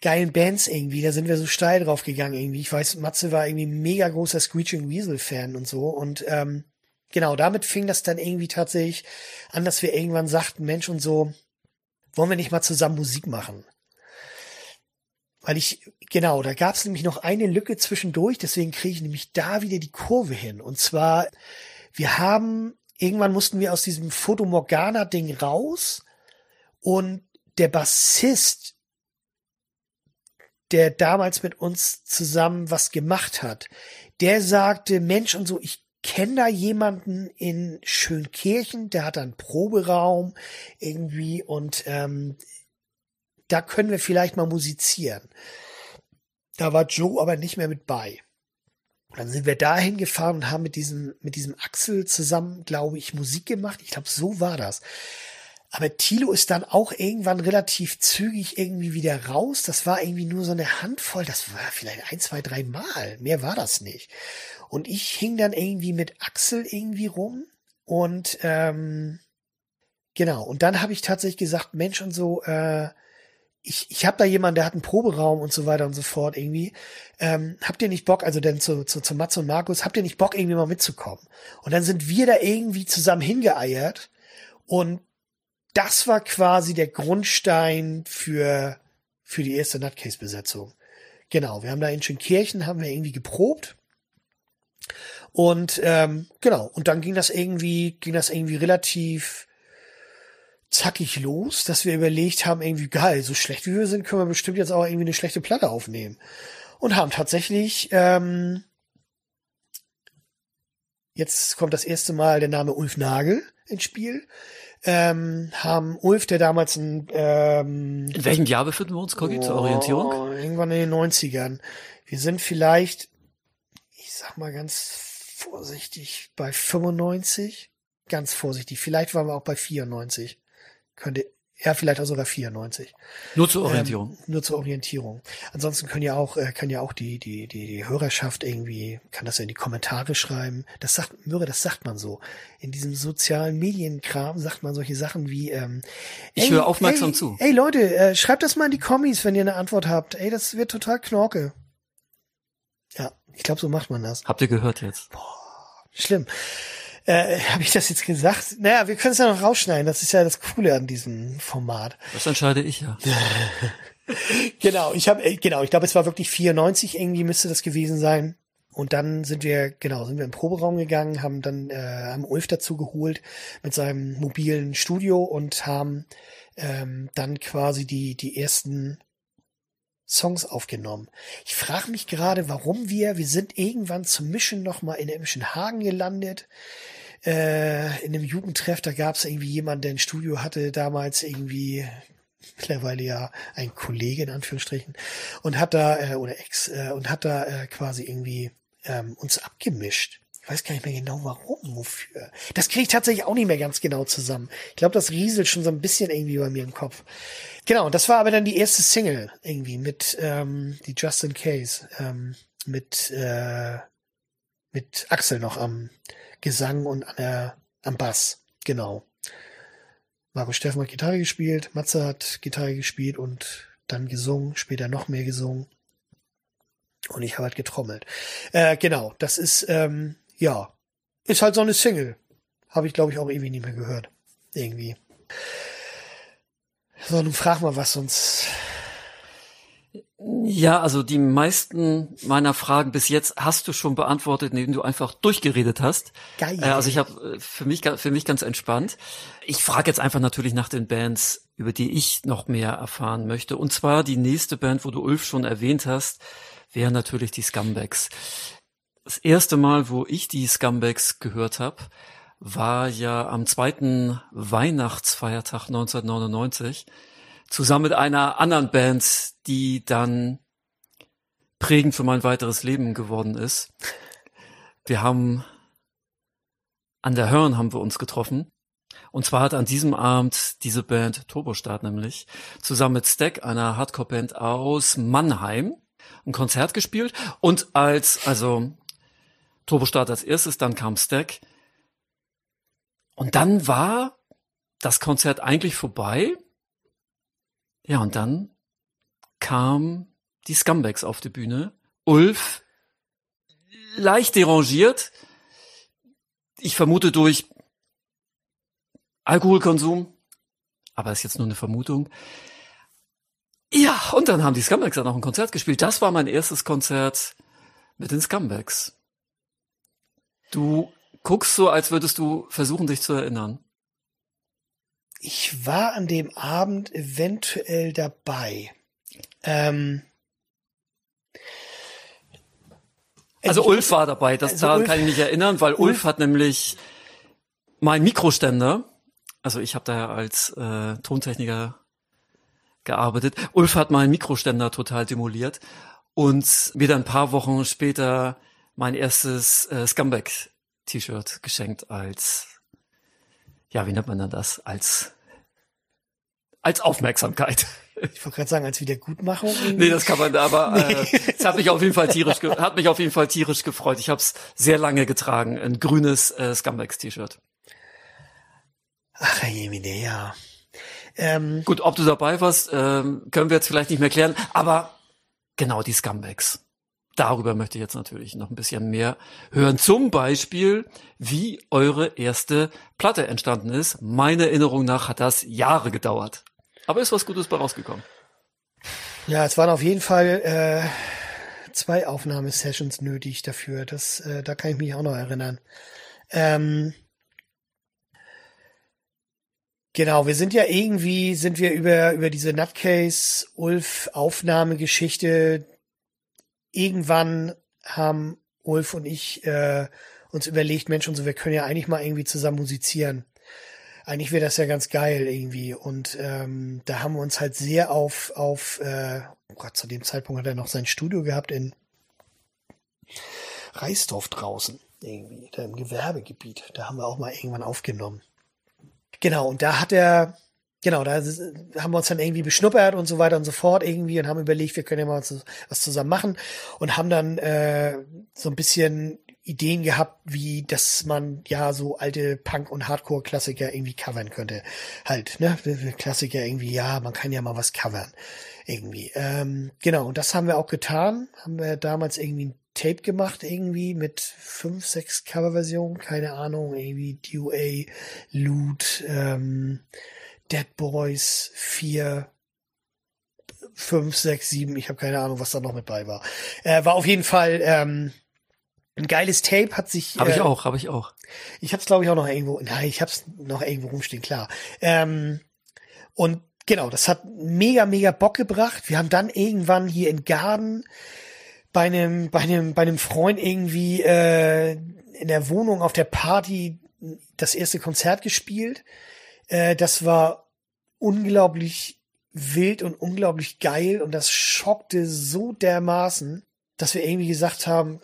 geilen Bands irgendwie. Da sind wir so steil drauf gegangen irgendwie. Ich weiß, Matze war irgendwie mega großer Screeching Weasel Fan und so und ähm, genau, damit fing das dann irgendwie tatsächlich an, dass wir irgendwann sagten, Mensch und so, wollen wir nicht mal zusammen Musik machen? Weil ich, genau, da gab es nämlich noch eine Lücke zwischendurch, deswegen kriege ich nämlich da wieder die Kurve hin. Und zwar, wir haben, irgendwann mussten wir aus diesem Fotomorgana-Ding raus und der Bassist, der damals mit uns zusammen was gemacht hat, der sagte, Mensch und so, ich kenne da jemanden in Schönkirchen, der hat einen Proberaum irgendwie und ähm, da können wir vielleicht mal musizieren. Da war Joe aber nicht mehr mit bei. dann sind wir dahin gefahren und haben mit diesem, mit diesem Axel zusammen, glaube ich, Musik gemacht. Ich glaube, so war das. Aber Tilo ist dann auch irgendwann relativ zügig irgendwie wieder raus. Das war irgendwie nur so eine Handvoll. Das war vielleicht ein, zwei, drei Mal. Mehr war das nicht. Und ich hing dann irgendwie mit Axel irgendwie rum. Und ähm, genau. Und dann habe ich tatsächlich gesagt, Mensch und so, äh, ich, ich habe da jemanden, der hat einen Proberaum und so weiter und so fort irgendwie. Ähm, habt ihr nicht Bock, also denn zu, zu, zu Matze und Markus, habt ihr nicht Bock, irgendwie mal mitzukommen? Und dann sind wir da irgendwie zusammen hingeeiert und das war quasi der Grundstein für, für die erste Nutcase-Besetzung. Genau, wir haben da in Schönkirchen, haben wir irgendwie geprobt. Und ähm, genau, und dann ging das irgendwie, ging das irgendwie relativ zackig los, dass wir überlegt haben, irgendwie geil, so schlecht wie wir sind, können wir bestimmt jetzt auch irgendwie eine schlechte Platte aufnehmen. Und haben tatsächlich, ähm, jetzt kommt das erste Mal der Name Ulf Nagel ins Spiel. Ähm, haben Ulf, der damals ein ähm, In welchem Jahr befinden wir uns, Kogi, oh, zur Orientierung? Irgendwann in den 90ern. Wir sind vielleicht, ich sag mal ganz vorsichtig, bei 95. Ganz vorsichtig. Vielleicht waren wir auch bei 94 könnte ja, vielleicht auch sogar 94. Nur zur Orientierung. Ähm, nur zur Orientierung. Ansonsten können ja auch, äh, kann ja auch die, die, die, die Hörerschaft irgendwie, kann das ja in die Kommentare schreiben. Das sagt, Möhre, das sagt man so. In diesem sozialen Medienkram sagt man solche Sachen wie, ähm, Ich ey, höre aufmerksam ey, zu. Ey Leute, äh, schreibt das mal in die Kommis, wenn ihr eine Antwort habt. Ey, das wird total knorke. Ja, ich glaube, so macht man das. Habt ihr gehört jetzt? Boah, schlimm. Äh, Habe ich das jetzt gesagt? Naja, wir können es ja noch rausschneiden. Das ist ja das Coole an diesem Format. Das entscheide ich ja. genau, ich habe genau, ich glaube, es war wirklich 94 irgendwie müsste das gewesen sein. Und dann sind wir, genau, sind wir im Proberaum gegangen, haben dann äh, haben Ulf dazu geholt mit seinem mobilen Studio und haben ähm, dann quasi die die ersten Songs aufgenommen. Ich frage mich gerade, warum wir, wir sind irgendwann zum Mischen nochmal in Emschen Hagen gelandet. Äh, in einem Jugendtreff, da gab es irgendwie jemanden, der ein Studio hatte, damals irgendwie mittlerweile ja ein Kollege in Anführungsstrichen und hat da äh, oder Ex äh, und hat da äh, quasi irgendwie ähm, uns abgemischt. Ich weiß gar nicht mehr genau warum, wofür. Das kriege ich tatsächlich auch nicht mehr ganz genau zusammen. Ich glaube, das rieselt schon so ein bisschen irgendwie bei mir im Kopf. Genau, das war aber dann die erste Single irgendwie mit ähm, die Justin Case ähm, mit äh, mit Axel noch am Gesang und an der, am Bass. Genau. Marco Steffen hat Gitarre gespielt, Matze hat Gitarre gespielt und dann gesungen, später noch mehr gesungen. Und ich habe halt getrommelt. Äh, genau, das ist, ähm, ja, ist halt so eine Single. Habe ich, glaube ich, auch irgendwie nicht mehr gehört. Irgendwie. So, nun frag mal was, sonst ja, also die meisten meiner Fragen bis jetzt hast du schon beantwortet, indem du einfach durchgeredet hast. Geil. Äh, also ich habe äh, für mich für mich ganz entspannt. Ich frage jetzt einfach natürlich nach den Bands, über die ich noch mehr erfahren möchte. Und zwar die nächste Band, wo du Ulf schon erwähnt hast, wäre natürlich die Scumbags. Das erste Mal, wo ich die Scumbags gehört habe, war ja am zweiten Weihnachtsfeiertag 1999 zusammen mit einer anderen Band, die dann prägend für mein weiteres Leben geworden ist. Wir haben an der Hörn haben wir uns getroffen. Und zwar hat an diesem Abend diese Band Turbostart nämlich zusammen mit Stack, einer Hardcore-Band aus Mannheim, ein Konzert gespielt. Und als, also Turbostart als erstes, dann kam Stack. Und dann war das Konzert eigentlich vorbei. Ja, und dann kam die Scumbags auf die Bühne. Ulf leicht derangiert. Ich vermute durch Alkoholkonsum, aber ist jetzt nur eine Vermutung. Ja, und dann haben die Scumbags dann auch ein Konzert gespielt. Das war mein erstes Konzert mit den Scumbags. Du guckst so, als würdest du versuchen, dich zu erinnern. Ich war an dem Abend eventuell dabei. Ähm, also Ulf war dabei, das also daran Ulf, kann ich mich erinnern, weil Ulf, Ulf hat nämlich mein Mikroständer, also ich habe da als äh, Tontechniker gearbeitet. Ulf hat meinen Mikroständer total demoliert und mir dann ein paar Wochen später mein erstes äh, Scumbag-T-Shirt geschenkt als, ja, wie nennt man denn das? Als, als Aufmerksamkeit. Ich wollte gerade sagen, als Wiedergutmachung. Nee, das kann man da, aber äh, es hat mich auf jeden Fall tierisch, hat mich auf jeden Fall tierisch gefreut. Ich habe es sehr lange getragen, ein grünes äh, Scumbags-T-Shirt. Ach, Jemine, ja. Ähm, Gut, ob du dabei warst, ähm, können wir jetzt vielleicht nicht mehr klären, aber genau die Scumbags. Darüber möchte ich jetzt natürlich noch ein bisschen mehr hören. Zum Beispiel, wie eure erste Platte entstanden ist. Meiner Erinnerung nach hat das Jahre gedauert. Aber ist was Gutes bei rausgekommen. Ja, es waren auf jeden Fall äh, zwei Aufnahmesessions nötig dafür. Das, äh, da kann ich mich auch noch erinnern. Ähm, Genau, wir sind ja irgendwie, sind wir über, über diese Nutcase Ulf Aufnahmegeschichte irgendwann haben Ulf und ich äh, uns überlegt, Mensch und so, wir können ja eigentlich mal irgendwie zusammen musizieren. Eigentlich wäre das ja ganz geil irgendwie. Und ähm, da haben wir uns halt sehr auf, auf äh, oh Gott, zu dem Zeitpunkt hat er noch sein Studio gehabt in Reisdorf draußen, irgendwie, da im Gewerbegebiet. Da haben wir auch mal irgendwann aufgenommen. Genau, und da hat er, genau, da haben wir uns dann irgendwie beschnuppert und so weiter und so fort irgendwie und haben überlegt, wir können ja mal was zusammen machen und haben dann äh, so ein bisschen Ideen gehabt, wie dass man ja so alte Punk- und Hardcore-Klassiker irgendwie covern könnte. Halt, ne? Klassiker irgendwie, ja, man kann ja mal was covern. Irgendwie. Ähm, genau, und das haben wir auch getan. Haben wir damals irgendwie ein Tape gemacht irgendwie mit fünf, sechs Coverversionen, keine Ahnung, irgendwie DUA, Loot, ähm, Dead Boys, vier, fünf, sechs, sieben, ich habe keine Ahnung, was da noch mit bei war. Äh, war auf jeden Fall ähm, ein geiles Tape, hat sich. Habe ich äh, auch, habe ich auch. Ich hab's glaube ich auch noch irgendwo. Nein, ich hab's noch irgendwo rumstehen, klar. Ähm, und genau, das hat mega, mega Bock gebracht. Wir haben dann irgendwann hier in Garden bei einem, bei einem, bei einem Freund irgendwie äh, in der Wohnung auf der Party das erste Konzert gespielt. Äh, das war unglaublich wild und unglaublich geil und das schockte so dermaßen, dass wir irgendwie gesagt haben,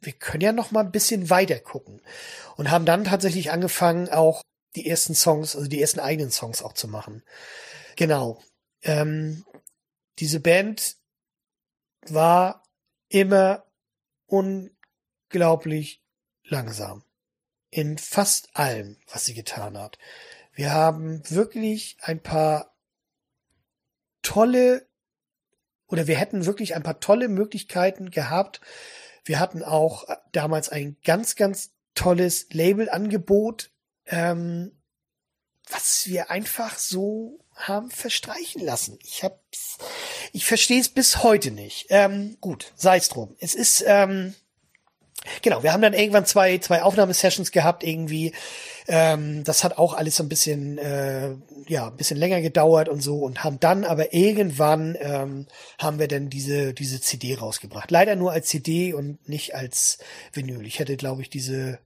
wir können ja noch mal ein bisschen weiter gucken und haben dann tatsächlich angefangen auch die ersten Songs, also die ersten eigenen Songs auch zu machen. Genau. Ähm, diese Band war immer unglaublich langsam. In fast allem, was sie getan hat. Wir haben wirklich ein paar tolle oder wir hätten wirklich ein paar tolle Möglichkeiten gehabt. Wir hatten auch damals ein ganz, ganz tolles Labelangebot, ähm, was wir einfach so haben verstreichen lassen. Ich hab's, ich verstehe es bis heute nicht. Ähm, gut, sei es drum. Es ist, ähm, genau, wir haben dann irgendwann zwei, zwei Aufnahmesessions gehabt irgendwie. Ähm, das hat auch alles so ein bisschen, äh, ja, ein bisschen länger gedauert und so und haben dann aber irgendwann ähm, haben wir dann diese, diese CD rausgebracht. Leider nur als CD und nicht als Vinyl. Ich hätte, glaube ich, diese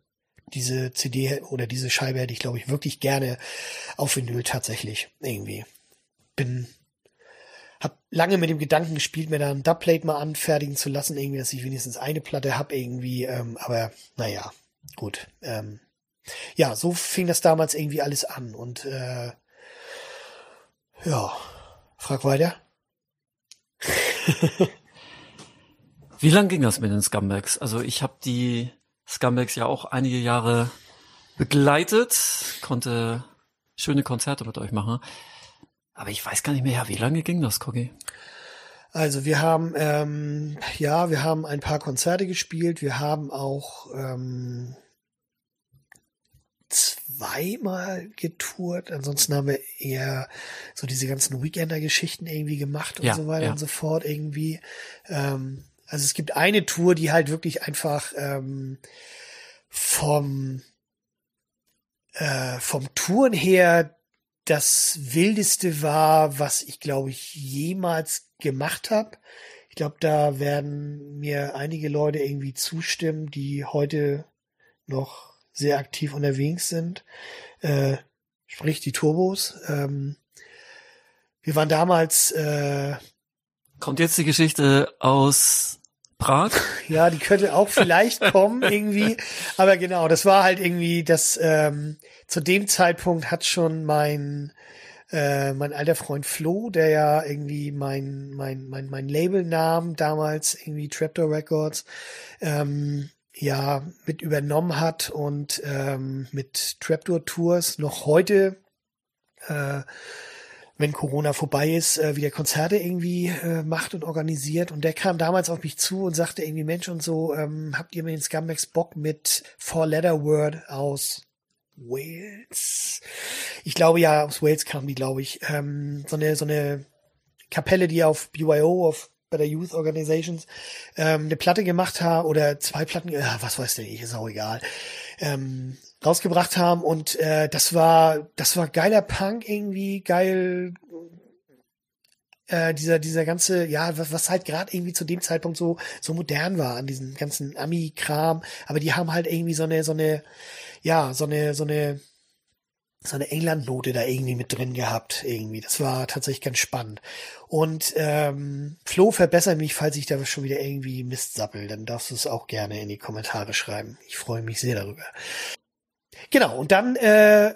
diese CD oder diese Scheibe hätte ich, glaube ich, wirklich gerne auf Vinyl tatsächlich irgendwie. Bin, hab lange mit dem Gedanken gespielt, mir da ein Dubplate mal anfertigen zu lassen, irgendwie, dass ich wenigstens eine Platte hab irgendwie, ähm, aber naja, gut. Ähm, ja, so fing das damals irgendwie alles an und äh, ja, frag weiter. Wie lang ging das mit den Scumbags? Also ich habe die Scumbags ja auch einige Jahre begleitet, konnte schöne Konzerte mit euch machen. Aber ich weiß gar nicht mehr, ja, wie lange ging das, Coggy? Also wir haben, ähm, ja, wir haben ein paar Konzerte gespielt. Wir haben auch ähm, zweimal getourt. Ansonsten haben wir eher so diese ganzen Weekender-Geschichten irgendwie gemacht und Ja, so weiter ja. und so fort irgendwie. Ähm, also es gibt eine Tour, die halt wirklich einfach ähm, vom äh, vom Touren her das wildeste war, was ich glaube ich jemals gemacht habe. Ich glaube, da werden mir einige Leute irgendwie zustimmen, die heute noch sehr aktiv unterwegs sind. Äh, sprich die Turbos. Ähm, wir waren damals, äh, Kommt jetzt die Geschichte aus Prag? ja, die könnte auch vielleicht kommen irgendwie. Aber genau, das war halt irgendwie, das ähm, zu dem Zeitpunkt hat schon mein äh, mein alter Freund Flo, der ja irgendwie mein mein mein mein Label nahm damals irgendwie Trapdoor Records, ähm, ja mit übernommen hat und ähm, mit Trapdoor Tours noch heute äh, wenn Corona vorbei ist, äh, wieder Konzerte irgendwie äh, macht und organisiert. Und der kam damals auf mich zu und sagte irgendwie, Mensch und so, ähm, habt ihr mir den Scumbags Bock mit Four Letter Word aus Wales? Ich glaube ja, aus Wales kam die, glaube ich. Ähm, so eine, so eine Kapelle, die auf BYO, auf Better Youth Organizations, ähm, eine Platte gemacht hat oder zwei Platten, ja, was weiß der ich, ist auch egal, ähm, rausgebracht haben und äh, das war, das war geiler Punk irgendwie, geil, äh, dieser, dieser ganze, ja, was, was halt gerade irgendwie zu dem Zeitpunkt so, so modern war an diesem ganzen Ami-Kram, aber die haben halt irgendwie so eine, so eine, ja, so eine, so eine, so eine England-Note da irgendwie mit drin gehabt, irgendwie. Das war tatsächlich ganz spannend. Und ähm, Flo, verbessere mich, falls ich da schon wieder irgendwie Mist sappel, dann darfst du es auch gerne in die Kommentare schreiben. Ich freue mich sehr darüber. Genau, und dann äh,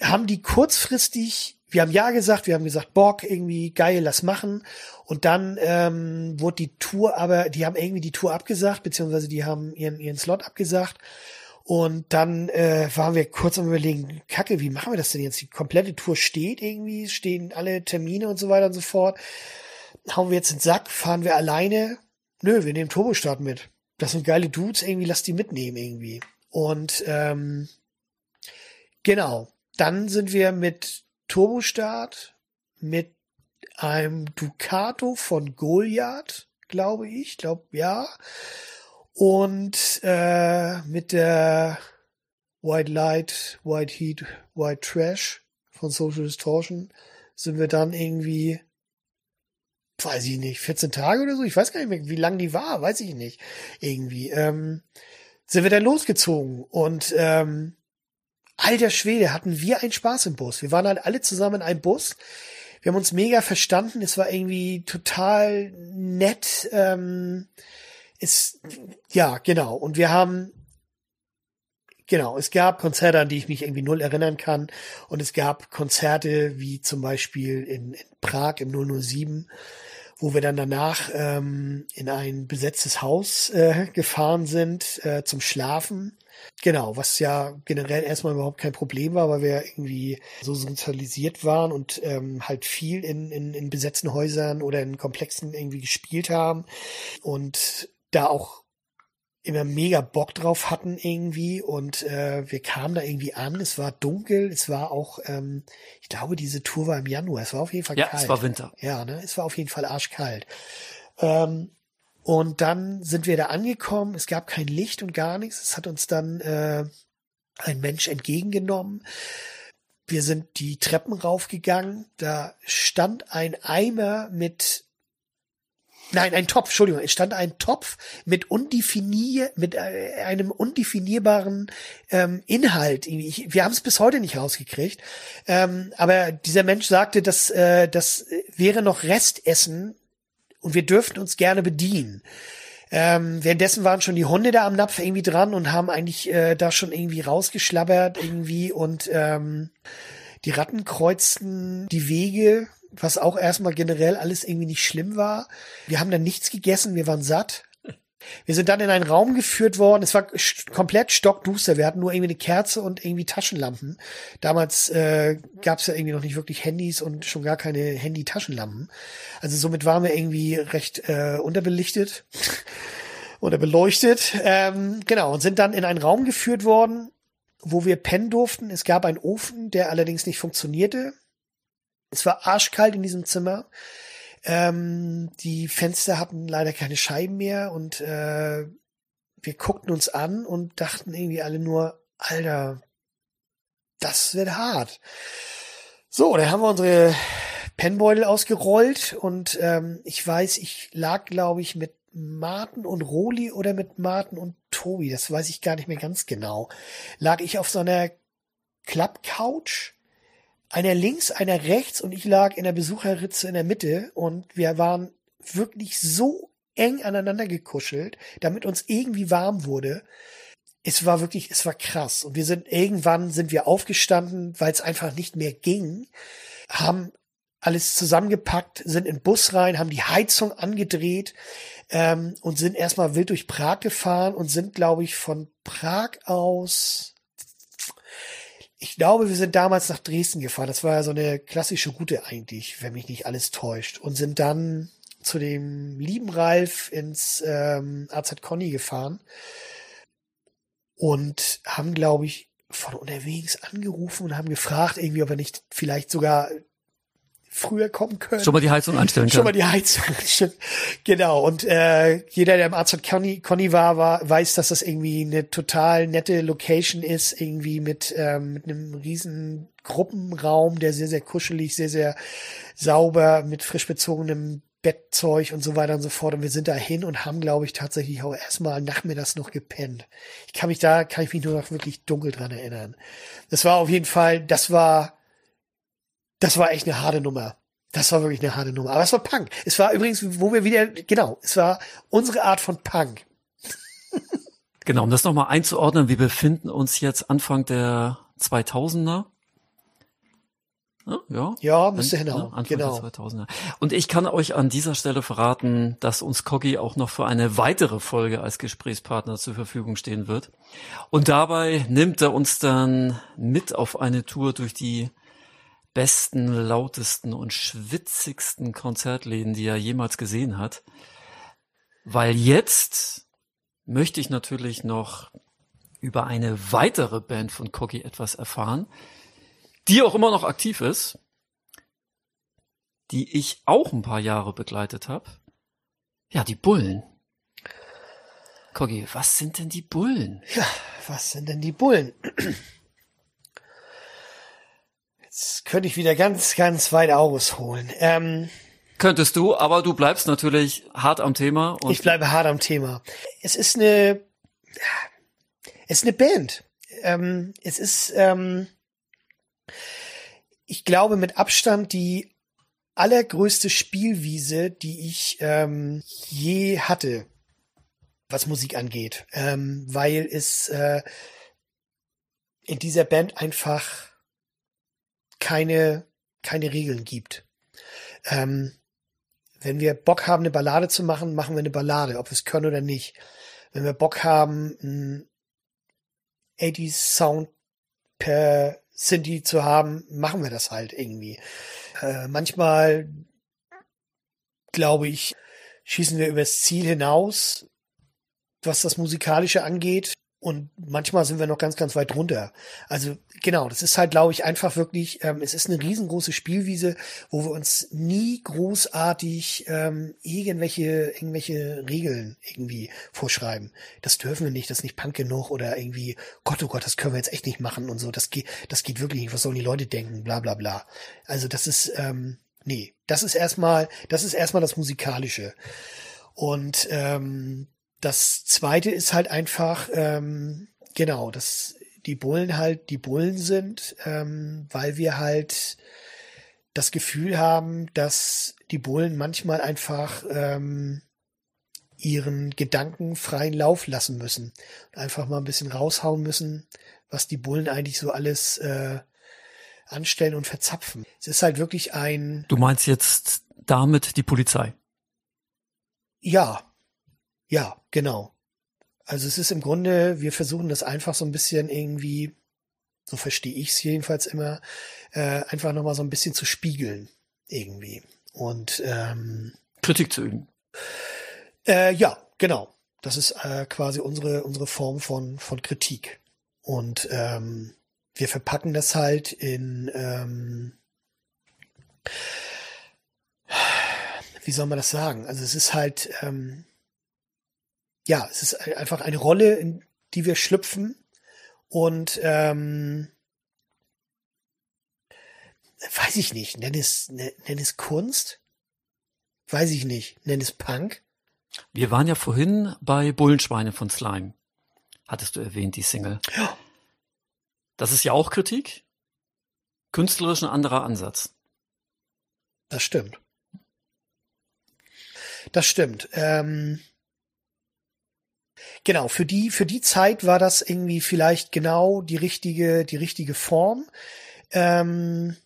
haben die kurzfristig, wir haben ja gesagt, wir haben gesagt, Bock, irgendwie geil, lass machen. Und dann ähm, wurde die Tour, aber die haben irgendwie die Tour abgesagt, beziehungsweise die haben ihren, ihren Slot abgesagt. Und dann äh, waren wir kurz am überlegen, Kacke, wie machen wir das denn jetzt? Die komplette Tour steht irgendwie, stehen alle Termine und so weiter und so fort. Hauen wir jetzt den Sack, fahren wir alleine? Nö, wir nehmen Turbostart mit. Das sind geile Dudes, irgendwie lass die mitnehmen irgendwie. Und ähm, genau, dann sind wir mit Turbostart, mit einem Ducato von Goliath, glaube ich, glaube ja, und äh, mit der White Light, White Heat, White Trash von Social Distortion sind wir dann irgendwie, weiß ich nicht, 14 Tage oder so, ich weiß gar nicht mehr, wie lang die war, weiß ich nicht, irgendwie, ähm, sind wir dann losgezogen und ähm, alter Schwede, hatten wir einen Spaß im Bus. Wir waren halt alle zusammen in einem Bus. Wir haben uns mega verstanden. Es war irgendwie total nett. Ähm, es, ja, genau. Und wir haben, genau, es gab Konzerte, an die ich mich irgendwie null erinnern kann. Und es gab Konzerte wie zum Beispiel in, in Prag im 007, wo wir dann danach ähm, in ein besetztes Haus äh, gefahren sind äh, zum Schlafen. Genau, was ja generell erstmal überhaupt kein Problem war, weil wir irgendwie so sozialisiert waren und ähm, halt viel in, in, in besetzten Häusern oder in Komplexen irgendwie gespielt haben und da auch immer mega Bock drauf hatten irgendwie und äh, wir kamen da irgendwie an, es war dunkel, es war auch, ähm, ich glaube, diese Tour war im Januar, es war auf jeden Fall Ja, kalt. es war Winter. Ja, ne, es war auf jeden Fall arschkalt. Ähm, und dann sind wir da angekommen, es gab kein Licht und gar nichts, es hat uns dann äh, ein Mensch entgegengenommen. Wir sind die Treppen raufgegangen, da stand ein Eimer mit Nein, ein Topf, Entschuldigung, es stand ein Topf mit undefinier, mit äh, einem undefinierbaren ähm, Inhalt. Ich, wir haben es bis heute nicht rausgekriegt. Ähm, aber dieser Mensch sagte, dass äh, das wäre noch Restessen und wir dürften uns gerne bedienen. Ähm, währenddessen waren schon die Hunde da am Napf irgendwie dran und haben eigentlich äh, da schon irgendwie rausgeschlabbert irgendwie und ähm, die Ratten kreuzten die Wege, was auch erstmal generell alles irgendwie nicht schlimm war. Wir haben dann nichts gegessen, wir waren satt. Wir sind dann in einen Raum geführt worden. Es war komplett stockduster. Wir hatten nur irgendwie eine Kerze und irgendwie Taschenlampen. Damals äh, gab es ja irgendwie noch nicht wirklich Handys und schon gar keine Handy-Taschenlampen. Also somit waren wir irgendwie recht äh, unterbelichtet oder beleuchtet. Ähm, genau, und sind dann in einen Raum geführt worden, wo wir pennen durften. Es gab einen Ofen, der allerdings nicht funktionierte. Es war arschkalt in diesem Zimmer. Ähm, die Fenster hatten leider keine Scheiben mehr und äh, wir guckten uns an und dachten irgendwie alle nur, Alter, das wird hart. So, dann haben wir unsere Pennbeutel ausgerollt und ähm, ich weiß, ich lag, glaube ich, mit Martin und Roli oder mit Martin und Tobi, das weiß ich gar nicht mehr ganz genau, lag ich auf so einer Klappcouch einer links, einer rechts und ich lag in der Besucherritze in der Mitte und wir waren wirklich so eng aneinander gekuschelt, damit uns irgendwie warm wurde. Es war wirklich, es war krass. Und wir sind irgendwann sind wir aufgestanden, weil es einfach nicht mehr ging, haben alles zusammengepackt, sind in den Bus rein, haben die Heizung angedreht ähm, und sind erstmal wild durch Prag gefahren und sind, glaube ich, von Prag aus ich glaube, wir sind damals nach Dresden gefahren. Das war ja so eine klassische Route eigentlich, wenn mich nicht alles täuscht. Und sind dann zu dem lieben Ralf ins ähm, AZ Conny gefahren und haben, glaube ich, von unterwegs angerufen und haben gefragt, irgendwie, ob er nicht vielleicht sogar früher kommen können. Schon mal die Heizung anstellen können. Schon mal die Heizung anstellen. Genau. Und äh, jeder, der im Arzt Conny, Conny war, war, weiß, dass das irgendwie eine total nette Location ist, irgendwie mit, ähm, mit einem riesen Gruppenraum, der sehr, sehr kuschelig, sehr, sehr sauber, mit frisch bezogenem Bettzeug und so weiter und so fort. Und wir sind da hin und haben, glaube ich, tatsächlich auch erstmal nachmittags noch gepennt. Ich kann mich da, kann ich mich nur noch wirklich dunkel dran erinnern. Das war auf jeden Fall, das war das war echt eine harte Nummer. Das war wirklich eine harte Nummer. Aber es war Punk. Es war übrigens, wo wir wieder, genau, es war unsere Art von Punk. genau, um das nochmal einzuordnen, wir befinden uns jetzt Anfang der 2000er. Ja, ja müsste hinhauen. Ja, Anfang genau. der 2000er. Und ich kann euch an dieser Stelle verraten, dass uns Coggy auch noch für eine weitere Folge als Gesprächspartner zur Verfügung stehen wird. Und dabei nimmt er uns dann mit auf eine Tour durch die besten, lautesten und schwitzigsten Konzertläden, die er jemals gesehen hat. Weil jetzt möchte ich natürlich noch über eine weitere Band von Cocky etwas erfahren, die auch immer noch aktiv ist, die ich auch ein paar Jahre begleitet habe. Ja, die Bullen. Coggy, was sind denn die Bullen? Ja, was sind denn die Bullen? Jetzt könnte ich wieder ganz, ganz weit ausholen. Ähm, Könntest du, aber du bleibst natürlich hart am Thema. ich bleibe hart am Thema. Es ist eine, es ist eine Band. Ähm, es ist, ähm, ich glaube, mit Abstand die allergrößte Spielwiese, die ich ähm, je hatte, was Musik angeht, ähm, weil es äh, in dieser Band einfach keine, keine Regeln gibt. Ähm, wenn wir Bock haben, eine Ballade zu machen, machen wir eine Ballade, ob wir es können oder nicht. Wenn wir Bock haben, einen 80s Sound per Cindy zu haben, machen wir das halt irgendwie. Äh, manchmal, glaube ich, schießen wir übers Ziel hinaus, was das Musikalische angeht. Und manchmal sind wir noch ganz, ganz weit drunter. Also genau, das ist halt, glaube ich, einfach wirklich, ähm, es ist eine riesengroße Spielwiese, wo wir uns nie großartig ähm, irgendwelche, irgendwelche Regeln irgendwie vorschreiben. Das dürfen wir nicht, das ist nicht punk genug oder irgendwie, Gott, oh Gott, das können wir jetzt echt nicht machen und so. Das geht, das geht wirklich nicht. Was sollen die Leute denken? Bla bla bla. Also das ist, ähm, nee, das ist erstmal, das ist erstmal das Musikalische. Und ähm, das zweite ist halt einfach, ähm, genau, dass die Bullen halt die Bullen sind, ähm, weil wir halt das Gefühl haben, dass die Bullen manchmal einfach ähm, ihren Gedanken freien Lauf lassen müssen. Einfach mal ein bisschen raushauen müssen, was die Bullen eigentlich so alles äh, anstellen und verzapfen. Es ist halt wirklich ein. Du meinst jetzt damit die Polizei? Ja, ja, genau. Also es ist im Grunde, wir versuchen das einfach so ein bisschen irgendwie, so verstehe ich es jedenfalls immer, äh, einfach nochmal so ein bisschen zu spiegeln irgendwie. Und ähm, Kritik zu üben. Äh, ja, genau. Das ist äh, quasi unsere unsere Form von von Kritik. Und ähm, wir verpacken das halt in ähm, wie soll man das sagen? Also es ist halt ähm, ja, es ist einfach eine Rolle, in die wir schlüpfen und ähm, weiß ich nicht, nenn es, nenn es Kunst? Weiß ich nicht, nenn es Punk? Wir waren ja vorhin bei Bullenschweine von Slime. Hattest du erwähnt, die Single. Ja. Das ist ja auch Kritik. Künstlerisch ein anderer Ansatz. Das stimmt. Das stimmt. Ähm, genau, für die, für die Zeit war das irgendwie vielleicht genau die richtige, die richtige Form. Ähm,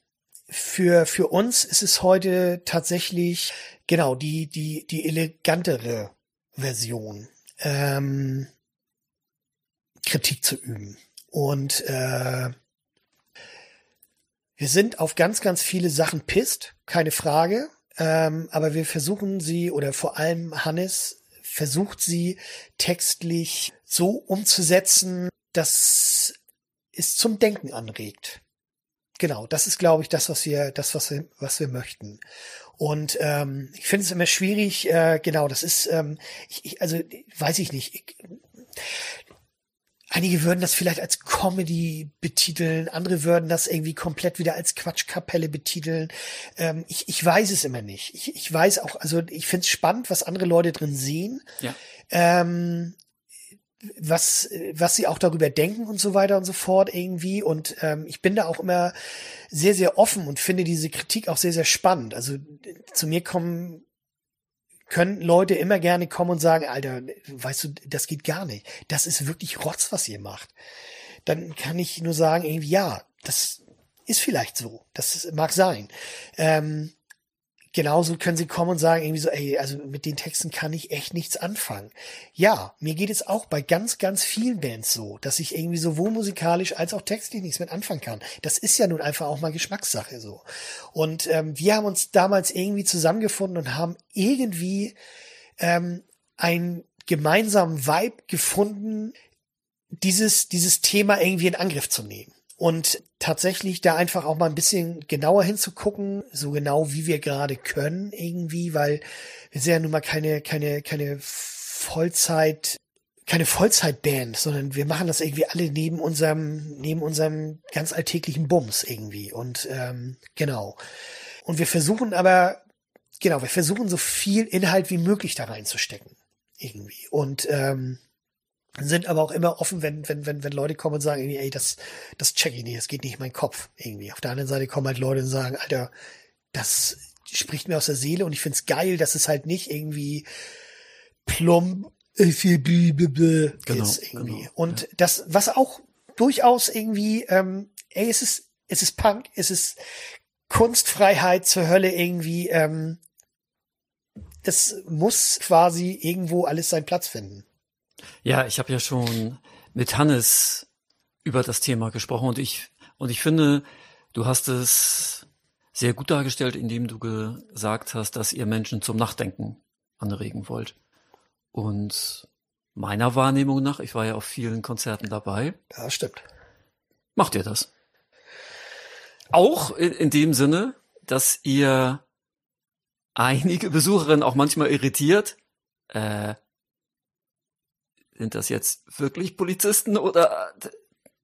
für, für uns ist es heute tatsächlich, genau, die, die, die elegantere Version, ähm, Kritik zu üben. Und äh, wir sind auf ganz, ganz viele Sachen pisst, keine Frage. Ähm, aber wir versuchen sie, oder vor allem Hannes versucht sie textlich so umzusetzen, dass es zum Denken anregt. Genau, das ist, glaube ich, das, was wir, das, was wir, was wir möchten. Und ähm, ich finde es immer schwierig, äh, genau, das ist, ähm, ich, ich, also weiß ich nicht. Ich, einige würden das vielleicht als Comedy betiteln, andere würden das irgendwie komplett wieder als Quatschkapelle betiteln. Ähm, ich, ich weiß es immer nicht. Ich, ich weiß auch, also ich finde es spannend, was andere Leute drin sehen. Ja. Ähm, was, was sie auch darüber denken und so weiter und so fort irgendwie. Und ähm, ich bin da auch immer sehr, sehr offen und finde diese Kritik auch sehr, sehr spannend. Also zu mir kommen, können Leute immer gerne kommen und sagen, Alter, weißt du, das geht gar nicht. Das ist wirklich Rotz, was ihr macht. Dann kann ich nur sagen, irgendwie, ja, das ist vielleicht so. Das mag sein. Ähm, genauso können sie kommen und sagen irgendwie so, ey, also mit den Texten kann ich echt nichts anfangen. Ja, mir geht es auch bei ganz, ganz vielen Bands so, dass ich irgendwie sowohl musikalisch als auch textlich nichts mit anfangen kann. Das ist ja nun einfach auch mal Geschmackssache so. Und ähm, wir haben uns damals irgendwie zusammengefunden und haben irgendwie ähm, einen gemeinsamen Vibe gefunden, dieses, dieses Thema irgendwie in Angriff zu nehmen. Und tatsächlich da einfach auch mal ein bisschen genauer hinzugucken, so genau wie wir gerade können irgendwie, weil wir sind ja nun mal keine, keine, keine Vollzeit, keine Vollzeitband, sondern wir machen das irgendwie alle neben unserem, neben unserem ganz alltäglichen Bums irgendwie. Und ähm, genau. Und wir versuchen aber, genau, wir versuchen so viel Inhalt wie möglich da reinzustecken. Irgendwie. Und ähm, sind aber auch immer offen, wenn, wenn, wenn, wenn Leute kommen und sagen, irgendwie, ey, das, das check ich nicht, das geht nicht in meinen Kopf, irgendwie. Auf der anderen Seite kommen halt Leute und sagen, Alter, das spricht mir aus der Seele und ich find's geil, dass es halt nicht irgendwie plump viel blablabla genau, ist irgendwie. Genau, und ja. das, was auch durchaus irgendwie, ähm, ey, es ist, es ist Punk, es ist Kunstfreiheit zur Hölle irgendwie, ähm, das muss quasi irgendwo alles seinen Platz finden. Ja, ich habe ja schon mit Hannes über das Thema gesprochen und ich und ich finde, du hast es sehr gut dargestellt, indem du gesagt hast, dass ihr Menschen zum Nachdenken anregen wollt. Und meiner Wahrnehmung nach, ich war ja auf vielen Konzerten dabei. Ja, stimmt. Macht ihr das? Auch in, in dem Sinne, dass ihr einige Besucherinnen auch manchmal irritiert, äh, sind das jetzt wirklich Polizisten oder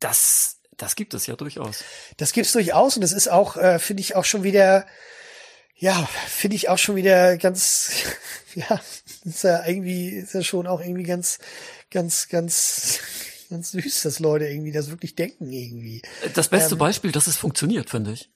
das, das gibt es ja durchaus. Das gibt es durchaus und das ist auch, äh, finde ich auch schon wieder, ja, finde ich auch schon wieder ganz, ja, ist ja irgendwie, ist ja schon auch irgendwie ganz, ganz, ganz, ganz süß, dass Leute irgendwie das wirklich denken irgendwie. Das beste ähm, Beispiel, dass es funktioniert, finde ich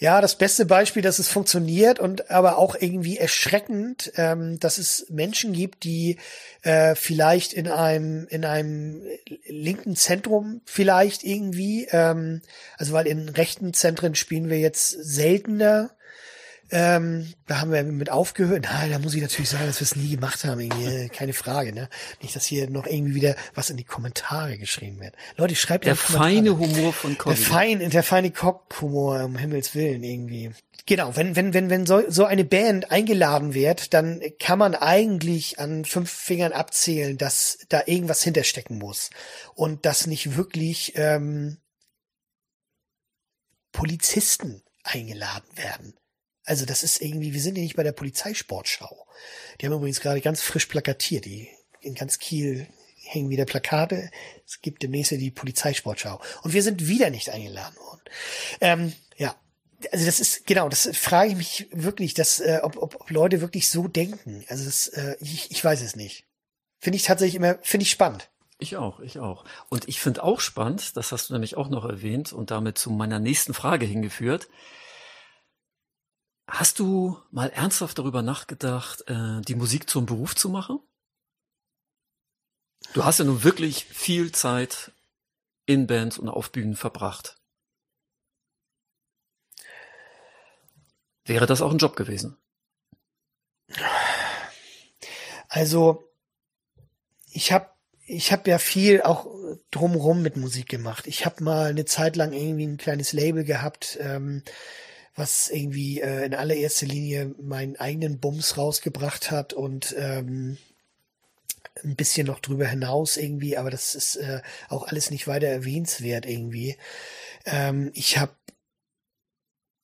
ja, das beste Beispiel, dass es funktioniert und aber auch irgendwie erschreckend, ähm, dass es Menschen gibt, die äh, vielleicht in einem in einem linken Zentrum vielleicht irgendwie, ähm, also weil in rechten Zentren spielen wir jetzt seltener, Ähm, da haben wir mit aufgehört. Na, da muss ich natürlich sagen, dass wir es nie gemacht haben. Irgendwie, keine Frage, ne? Nicht, dass hier noch irgendwie wieder was in die Kommentare geschrieben wird. Leute, schreibt Der feine Humor von Conny. Der feine, der feine Cock-Humor, um Himmels Willen, irgendwie. Genau, wenn, wenn, wenn, wenn so, so eine Band eingeladen wird, dann kann man eigentlich an fünf Fingern abzählen, dass da irgendwas hinterstecken muss. Und dass nicht wirklich ähm, Polizisten eingeladen werden. Also das ist irgendwie, wir sind ja nicht bei der Polizeisportschau. Die haben übrigens gerade ganz frisch plakatiert. Die in ganz Kiel hängen wieder Plakate. Es gibt demnächst die Polizeisportschau. Und wir sind wieder nicht eingeladen worden. Ähm, ja. Also das ist, genau, das frage ich mich wirklich, dass, äh, ob, ob, ob Leute wirklich so denken. Also das, äh, ich, ich weiß es nicht. Finde ich tatsächlich immer, finde ich spannend. Ich auch, ich auch. Und ich finde auch spannend, das hast du nämlich auch noch erwähnt und damit zu meiner nächsten Frage hingeführt, Hast du mal ernsthaft darüber nachgedacht, äh, die Musik zum Beruf zu machen? Du hast ja nun wirklich viel Zeit in Bands und auf Bühnen verbracht. Wäre das auch ein Job gewesen? Also, ich habe ich hab ja viel auch drumrum mit Musik gemacht. Ich habe mal eine Zeit lang irgendwie ein kleines Label gehabt. Ähm, was irgendwie äh, in allererster Linie meinen eigenen Bums rausgebracht hat und ähm, ein bisschen noch drüber hinaus irgendwie, aber das ist äh, auch alles nicht weiter erwähnenswert irgendwie. Ähm, ich habe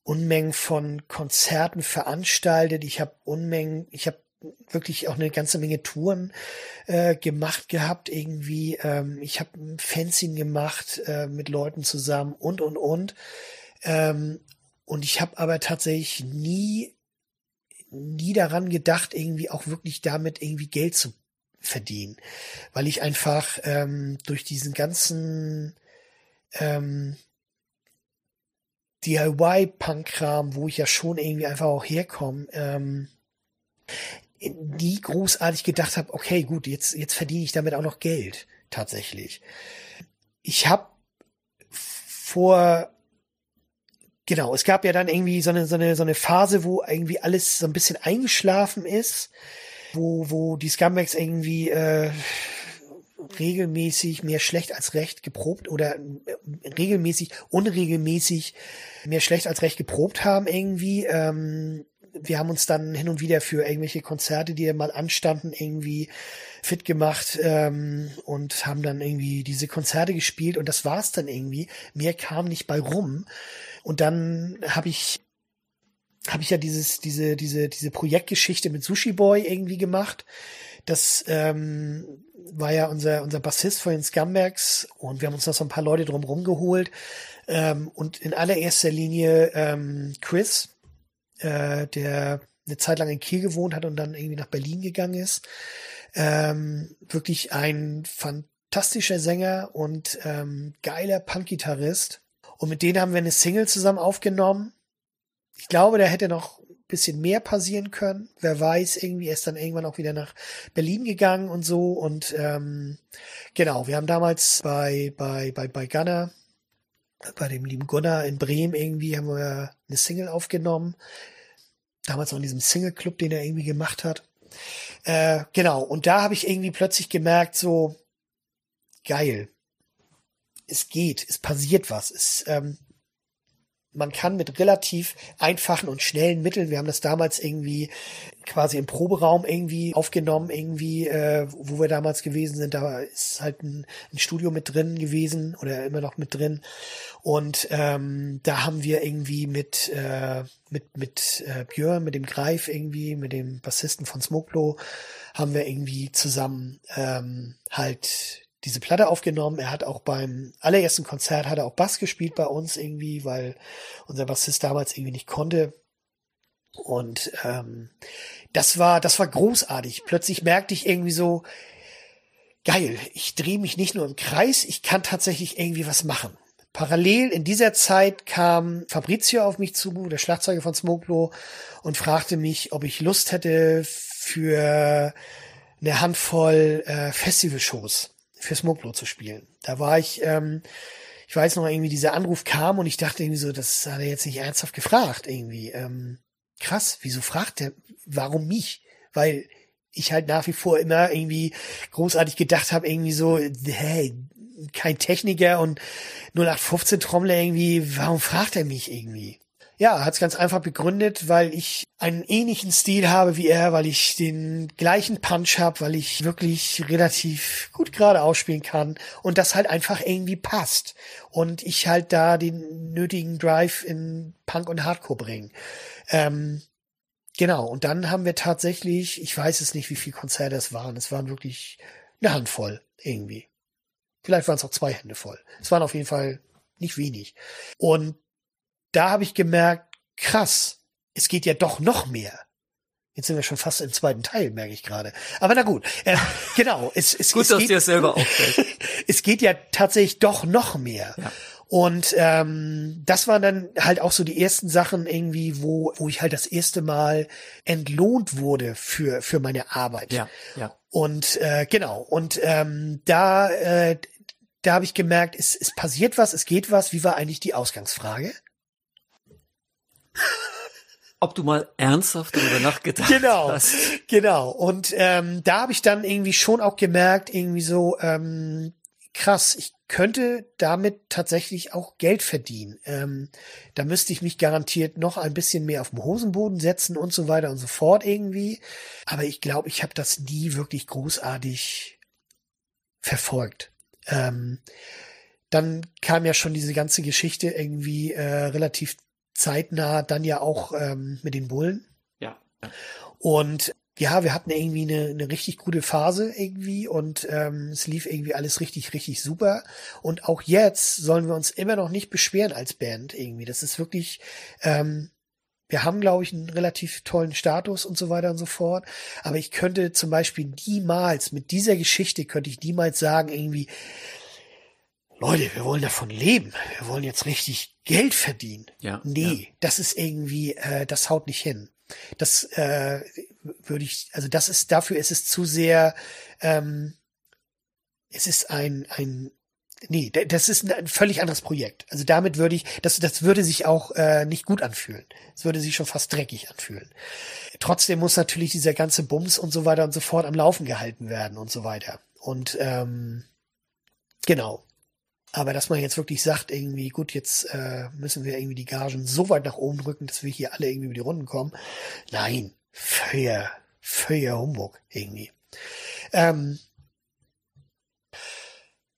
Unmengen von Konzerten veranstaltet, ich habe Unmengen, ich habe wirklich auch eine ganze Menge Touren äh, gemacht gehabt irgendwie. Ähm, ich habe ein Fanzine gemacht äh, mit Leuten zusammen und und und. Ähm, und ich habe aber tatsächlich nie, nie daran gedacht, irgendwie auch wirklich damit irgendwie Geld zu verdienen. Weil ich einfach ähm, durch diesen ganzen ähm, DIY-Punk-Kram, wo ich ja schon irgendwie einfach auch herkomme, ähm, nie großartig gedacht habe, okay, gut, jetzt, jetzt verdiene ich damit auch noch Geld, tatsächlich. Ich habe vor Genau, es gab ja dann irgendwie so eine, so eine, so eine Phase, wo irgendwie alles so ein bisschen eingeschlafen ist, wo, wo die Scumbags irgendwie äh, regelmäßig mehr schlecht als recht geprobt oder äh, regelmäßig, unregelmäßig mehr schlecht als recht geprobt haben irgendwie. Ähm, wir haben uns dann hin und wieder für irgendwelche Konzerte, die mal anstanden, irgendwie fit gemacht ähm, und haben dann irgendwie diese Konzerte gespielt und das war's dann irgendwie. Mehr kam nicht bei rum. Und dann habe ich habe ich ja dieses diese diese diese Projektgeschichte mit Sushi Boy irgendwie gemacht. Das ähm, war ja unser unser Bassist von den Scumbags und wir haben uns noch so ein paar Leute drumherum geholt ähm, und in allererster Linie ähm, Chris, äh, der eine Zeit lang in Kiel gewohnt hat und dann irgendwie nach Berlin gegangen ist. Ähm, wirklich ein fantastischer Sänger und ähm, geiler Punkgitarrist und mit denen haben wir eine Single zusammen aufgenommen. Ich glaube, da hätte noch ein bisschen mehr passieren können. Wer weiß, irgendwie ist dann irgendwann auch wieder nach Berlin gegangen und so. Und ähm, genau, wir haben damals bei, bei, bei, bei Gunner, bei dem lieben Gunnar in Bremen irgendwie, haben wir eine Single aufgenommen. Damals auch in diesem Single-Club, den er irgendwie gemacht hat. Äh, genau, und da habe ich irgendwie plötzlich gemerkt, so geil es geht, es passiert was. Es, ähm, man kann mit relativ einfachen und schnellen Mitteln, wir haben das damals irgendwie quasi im Proberaum irgendwie aufgenommen, irgendwie, äh, wo wir damals gewesen sind, da ist halt ein, ein Studio mit drin gewesen oder immer noch mit drin. Und ähm, da haben wir irgendwie mit, äh, mit, mit äh, Björn, mit dem Greif irgendwie, mit dem Bassisten von Smoklo, haben wir irgendwie zusammen ähm, halt diese Platte aufgenommen. Er hat auch beim allerersten Konzert hat er auch Bass gespielt bei uns irgendwie, weil unser Bassist damals irgendwie nicht konnte. Und ähm, das war, das war großartig. Plötzlich merkte ich irgendwie so, geil, ich drehe mich nicht nur im Kreis, ich kann tatsächlich irgendwie was machen. Parallel in dieser Zeit kam Fabrizio auf mich zu, der Schlagzeuger von Smoklo, und fragte mich, ob ich Lust hätte für eine Handvoll äh, Festivalshows für Smoklo zu spielen. Da war ich, ähm, ich weiß noch irgendwie, dieser Anruf kam und ich dachte irgendwie so, das hat er jetzt nicht ernsthaft gefragt irgendwie. Ähm, krass, wieso fragt er, warum mich? Weil ich halt nach wie vor immer irgendwie großartig gedacht habe, irgendwie so, hey, kein Techniker und 0815 Trommler irgendwie, warum fragt er mich irgendwie? Ja, hat es ganz einfach begründet, weil ich einen ähnlichen Stil habe wie er, weil ich den gleichen Punch habe, weil ich wirklich relativ gut gerade ausspielen kann und das halt einfach irgendwie passt und ich halt da den nötigen Drive in Punk und Hardcore bringe. Ähm, genau, und dann haben wir tatsächlich, ich weiß es nicht, wie viele Konzerte es waren, es waren wirklich eine Handvoll irgendwie. Vielleicht waren es auch zwei Hände voll. Es waren auf jeden Fall nicht wenig. Und da habe ich gemerkt, krass, es geht ja doch noch mehr. Jetzt sind wir schon fast im zweiten Teil, merke ich gerade. Aber na gut, äh, genau. Es, es, gut, es dass geht, dir selber auffällt. es geht ja tatsächlich doch noch mehr. Ja. Und ähm, das waren dann halt auch so die ersten Sachen irgendwie, wo, wo ich halt das erste Mal entlohnt wurde für, für meine Arbeit. Ja, ja. Und äh, genau, und ähm, da, äh, da habe ich gemerkt, es, es passiert was, es geht was. Wie war eigentlich die Ausgangsfrage? Ob du mal ernsthaft darüber nachgedacht genau, hast. Genau. Und ähm, da habe ich dann irgendwie schon auch gemerkt, irgendwie so, ähm, krass, ich könnte damit tatsächlich auch Geld verdienen. Ähm, da müsste ich mich garantiert noch ein bisschen mehr auf den Hosenboden setzen und so weiter und so fort irgendwie. Aber ich glaube, ich habe das nie wirklich großartig verfolgt. Ähm, dann kam ja schon diese ganze Geschichte irgendwie äh, relativ zeitnah dann ja auch ähm, mit den Bullen. Ja. Und ja, wir hatten irgendwie eine, eine richtig gute Phase irgendwie und ähm, es lief irgendwie alles richtig, richtig super. Und auch jetzt sollen wir uns immer noch nicht beschweren als Band irgendwie. Das ist wirklich, ähm, wir haben, glaube ich, einen relativ tollen Status und so weiter und so fort. Aber ich könnte zum Beispiel niemals, mit dieser Geschichte könnte ich niemals sagen, irgendwie, Leute, wir wollen davon leben. Wir wollen jetzt richtig Geld verdienen. Ja, nee, das ist irgendwie, äh, das haut nicht hin. Das äh, würde ich, also das ist, dafür ist es zu sehr, ähm, es ist ein, ein, nee, das ist ein völlig anderes Projekt. Also damit würde ich, das, das würde sich auch äh, nicht gut anfühlen. Es würde sich schon fast dreckig anfühlen. Trotzdem muss natürlich dieser ganze Bums und so weiter und so fort am Laufen gehalten werden und so weiter. Und ähm, genau. Aber dass man jetzt wirklich sagt, irgendwie, gut, jetzt äh, müssen wir irgendwie die Gagen so weit nach oben drücken, dass wir hier alle irgendwie über die Runden kommen. Nein, völliger, völliger Humbug irgendwie. Ähm,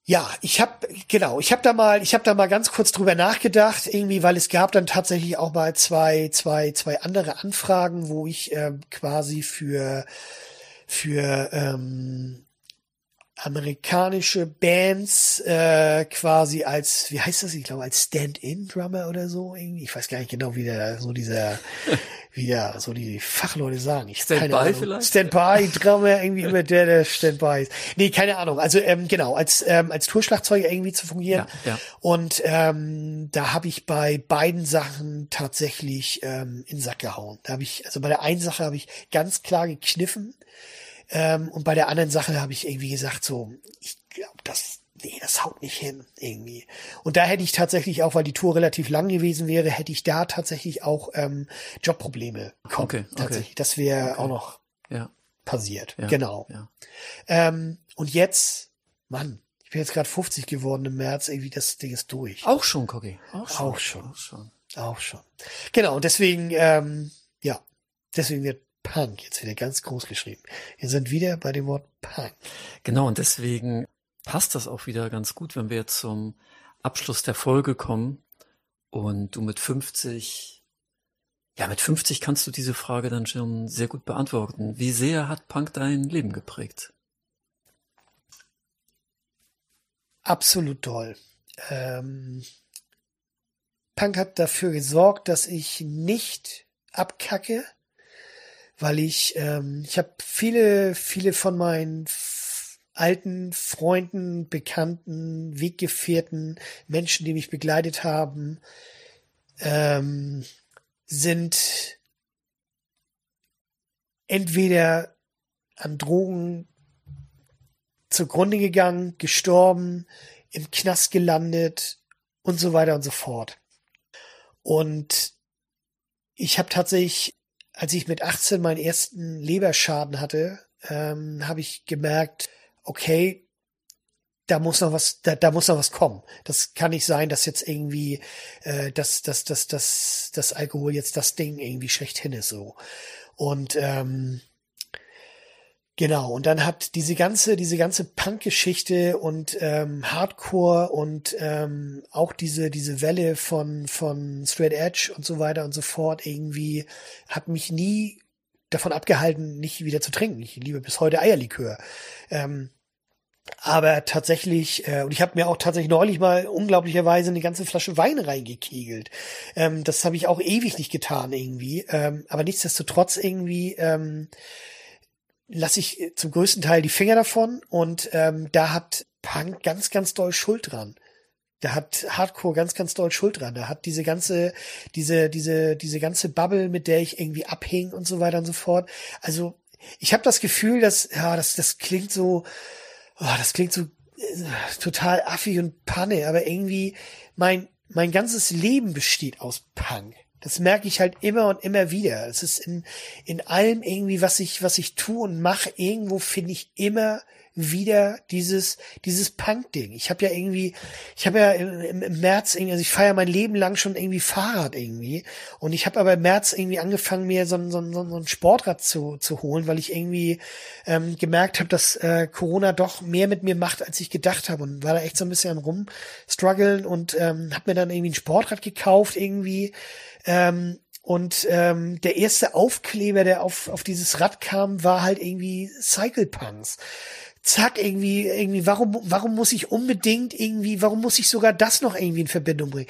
ja, ich habe genau, ich habe da mal, ich habe da mal ganz kurz drüber nachgedacht, irgendwie, weil es gab dann tatsächlich auch mal zwei, zwei, zwei andere Anfragen, wo ich ähm, quasi für für ähm, amerikanische Bands äh, quasi als, wie heißt das, ich glaube als Stand-in-Drummer oder so irgendwie. Ich weiß gar nicht genau, wie der, so dieser, wie der, so die Fachleute sagen. Ich Stand-by vielleicht? Stand-by-Drummer, irgendwie immer der, der Stand-by ist. Nee, keine Ahnung. Also ähm, genau, als, ähm, als Tourschlagzeuger irgendwie zu fungieren. Ja, ja. Und ähm, da habe ich bei beiden Sachen tatsächlich ähm, in den Sack gehauen. Da habe ich, also bei der einen Sache habe ich ganz klar gekniffen. Ähm, und bei der anderen Sache habe ich irgendwie gesagt, so, ich glaube, das, nee, das haut nicht hin, irgendwie. Und da hätte ich tatsächlich auch, weil die Tour relativ lang gewesen wäre, hätte ich da tatsächlich auch ähm, Jobprobleme bekommen. Okay, okay. Tatsächlich. Das wäre Okay. auch noch Ja. passiert. Ja, Genau. Ja. Ähm, und jetzt, Mann, ich bin jetzt gerade 50 geworden im März, irgendwie das Ding ist durch. Auch schon, Cocky. Auch schon. Auch schon. Auch schon. Auch schon. Genau, und deswegen, ähm, ja, deswegen wird Punk jetzt wieder ganz groß geschrieben. Wir sind wieder bei dem Wort Punk. Genau, und deswegen passt das auch wieder ganz gut, wenn wir jetzt zum Abschluss der Folge kommen und du mit 50, ja, mit 50 kannst du diese Frage dann schon sehr gut beantworten. Wie sehr hat Punk dein Leben geprägt? Absolut toll. Ähm, Punk hat dafür gesorgt, dass ich nicht abkacke, weil ich, ähm, ich habe viele, viele von meinen alten Freunden, Bekannten, Weggefährten, Menschen, die mich begleitet haben, ähm, sind entweder an Drogen zugrunde gegangen, gestorben, im Knast gelandet und so weiter und so fort. Und ich habe tatsächlich als ich mit 18 meinen ersten Leberschaden hatte, ähm, habe ich gemerkt, okay, da muss noch was, da, da muss noch was kommen. Das kann nicht sein, dass jetzt irgendwie, äh, dass, dass, dass, dass, dass Alkohol jetzt das Ding irgendwie schlechthin ist so. Und ähm, Genau, und dann hat diese ganze, diese ganze Punk-Geschichte und ähm, Hardcore und ähm, auch diese, diese Welle von, von Straight Edge und so weiter und so fort irgendwie hat mich nie davon abgehalten, nicht wieder zu trinken. Ich liebe bis heute Eierlikör. Ähm, aber tatsächlich, äh, und ich habe mir auch tatsächlich neulich mal unglaublicherweise eine ganze Flasche Wein reingekegelt. Ähm, das habe ich auch ewig nicht getan irgendwie. Ähm, aber nichtsdestotrotz irgendwie ähm, lasse ich äh, zum größten Teil die Finger davon und ähm, da hat Punk ganz, ganz doll Schuld dran. Da hat Hardcore ganz, ganz doll Schuld dran. Da hat diese ganze, diese, diese, diese ganze Bubble, mit der ich irgendwie abhing und so weiter und so fort. Also ich habe das Gefühl, dass, ja, das, das klingt so, oh, das klingt so äh, total affig und Panne, aber irgendwie mein, mein ganzes Leben besteht aus Punk. Das merke ich halt immer und immer wieder. Es ist in, in allem irgendwie, was ich, was ich tue und mache, irgendwo finde ich immer wieder dieses dieses Punk-Ding. Ich habe ja irgendwie, ich habe ja im, im, März irgendwie, also ich feiere mein Leben lang schon irgendwie Fahrrad irgendwie. Und ich habe aber im März irgendwie angefangen mir so so ein, so ein Sportrad zu, zu holen, weil ich irgendwie ähm, gemerkt habe, dass äh, Corona doch mehr mit mir macht, als ich gedacht habe und war da echt so ein bisschen rumstruggeln und ähm, habe mir dann irgendwie ein Sportrad gekauft irgendwie. Ähm, und ähm, der erste Aufkleber, der auf, auf dieses Rad kam, war halt irgendwie Cycle Punks zack, irgendwie, irgendwie, warum, warum muss ich unbedingt irgendwie, warum muss ich sogar das noch irgendwie in Verbindung bringen?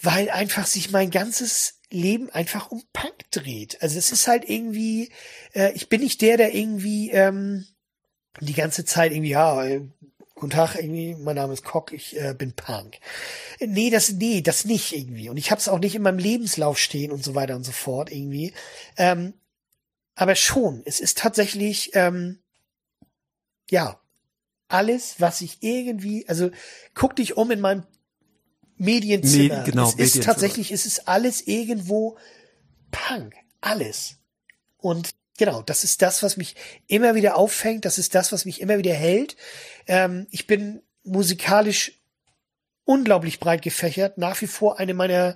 Weil einfach sich mein ganzes Leben einfach um Punk dreht. Also es ist halt irgendwie, äh, ich bin nicht der, der irgendwie ähm, die ganze Zeit irgendwie, ja, äh, guten Tag, irgendwie, mein Name ist Cock, ich äh, bin Punk. Nee, das, nee, das nicht irgendwie. Und ich habe es auch nicht in meinem Lebenslauf stehen und so weiter und so fort irgendwie. Ähm, aber schon, es ist tatsächlich, ähm, ja, alles, was ich irgendwie, also guck dich um in meinem Medienzimmer. Me genau, es ist tatsächlich, es ist alles irgendwo Punk. Alles. Und genau, das ist das, was mich immer wieder auffängt. Das ist das, was mich immer wieder hält. Ähm, ich bin musikalisch unglaublich breit gefächert. Nach wie vor eine meiner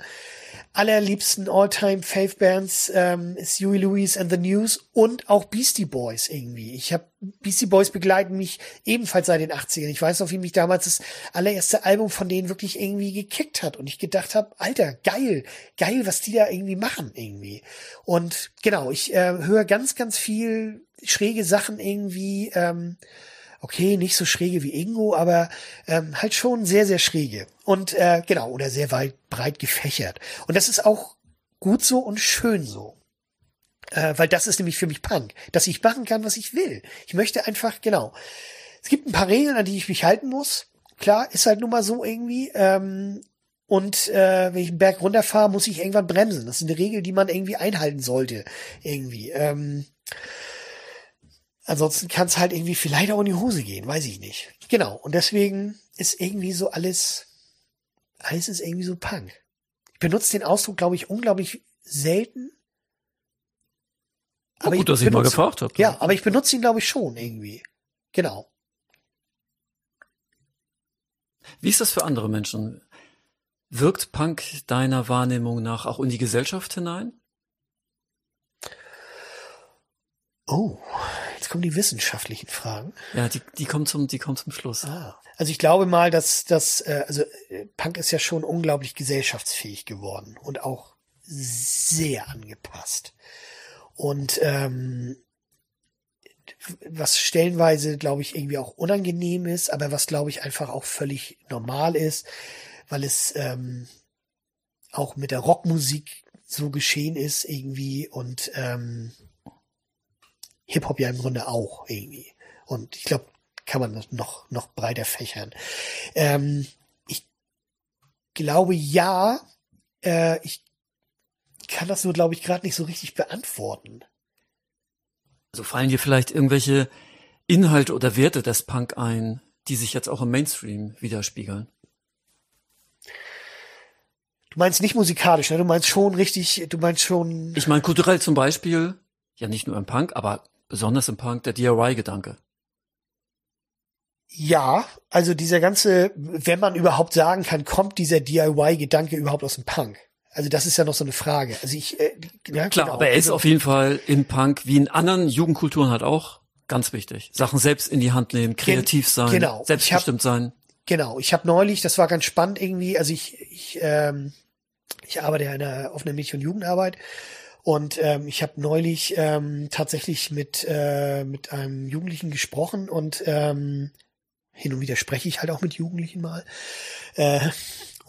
allerliebsten All-Time Fave Bands ähm, ist Huey Lewis and the News und auch Beastie Boys irgendwie. Ich habe Beastie Boys begleiten mich ebenfalls seit den 80ern. Ich weiß noch, wie mich damals das allererste Album von denen wirklich irgendwie gekickt hat und ich gedacht habe, Alter, geil, geil, was die da irgendwie machen irgendwie. Und genau, ich äh, höre ganz, ganz viel schräge Sachen irgendwie. Ähm, okay, nicht so schräge wie Ingo, aber ähm, halt schon sehr, sehr schräge. Und äh, genau, oder sehr weit breit gefächert. Und das ist auch gut so und schön so. Äh, weil das ist nämlich für mich Punk, dass ich machen kann, was ich will. Ich möchte einfach, genau. Es gibt ein paar Regeln, an die ich mich halten muss. Klar, ist halt nun mal so irgendwie. Ähm, und äh, wenn ich einen Berg runterfahre, muss ich irgendwann bremsen. Das ist eine Regel, die man irgendwie einhalten sollte. Irgendwie. Ähm, Ansonsten kann es halt irgendwie vielleicht auch in die Hose gehen, weiß ich nicht. Genau. Und deswegen ist irgendwie so alles, alles ist irgendwie so Punk. Ich benutze den Ausdruck, glaube ich, unglaublich selten. Aber gut, dass ich mal gefragt habe. Ja, aber ich benutze ihn, glaube ich, schon irgendwie. Genau. Wie ist das für andere Menschen? Wirkt Punk deiner Wahrnehmung nach auch in die Gesellschaft hinein? Oh, Jetzt kommen die wissenschaftlichen Fragen. Ja, die, die kommen zum, die kommen zum Schluss. Ah. Also ich glaube mal, dass das, äh, also äh, Punk ist ja schon unglaublich gesellschaftsfähig geworden und auch sehr angepasst. Und ähm, was stellenweise, glaube ich, irgendwie auch unangenehm ist, aber was, glaube ich, einfach auch völlig normal ist, weil es ähm, auch mit der Rockmusik so geschehen ist irgendwie und ähm, Hip-Hop ja im Grunde auch irgendwie. Und ich glaube, kann man das noch, noch breiter fächern. Ähm, ich glaube ja, äh, ich kann das nur, glaube ich, gerade nicht so richtig beantworten. Also fallen dir vielleicht irgendwelche Inhalte oder Werte des Punk ein, die sich jetzt auch im Mainstream widerspiegeln? Du meinst nicht musikalisch, ne? Du meinst schon richtig, du meinst schon. Ich meine kulturell zum Beispiel, ja nicht nur im Punk, aber besonders im Punk, der DIY-Gedanke. Ja, also dieser ganze, wenn man überhaupt sagen kann, kommt dieser DIY-Gedanke überhaupt aus dem Punk? Also das ist ja noch so eine Frage. Also ich, äh, ja, klar, genau. aber er ist also, auf jeden Fall im Punk wie in anderen Jugendkulturen halt auch ganz wichtig. Sachen selbst in die Hand nehmen, kreativ sein, genau. selbstbestimmt hab, sein. Genau. Ich habe neulich, das war ganz spannend irgendwie. Also ich, ich, ähm, ich arbeite ja in der offenen Mädchen- und Jugendarbeit und ähm, ich habe neulich ähm, tatsächlich mit äh, mit einem Jugendlichen gesprochen und ähm, hin und wieder spreche ich halt auch mit Jugendlichen mal. Äh,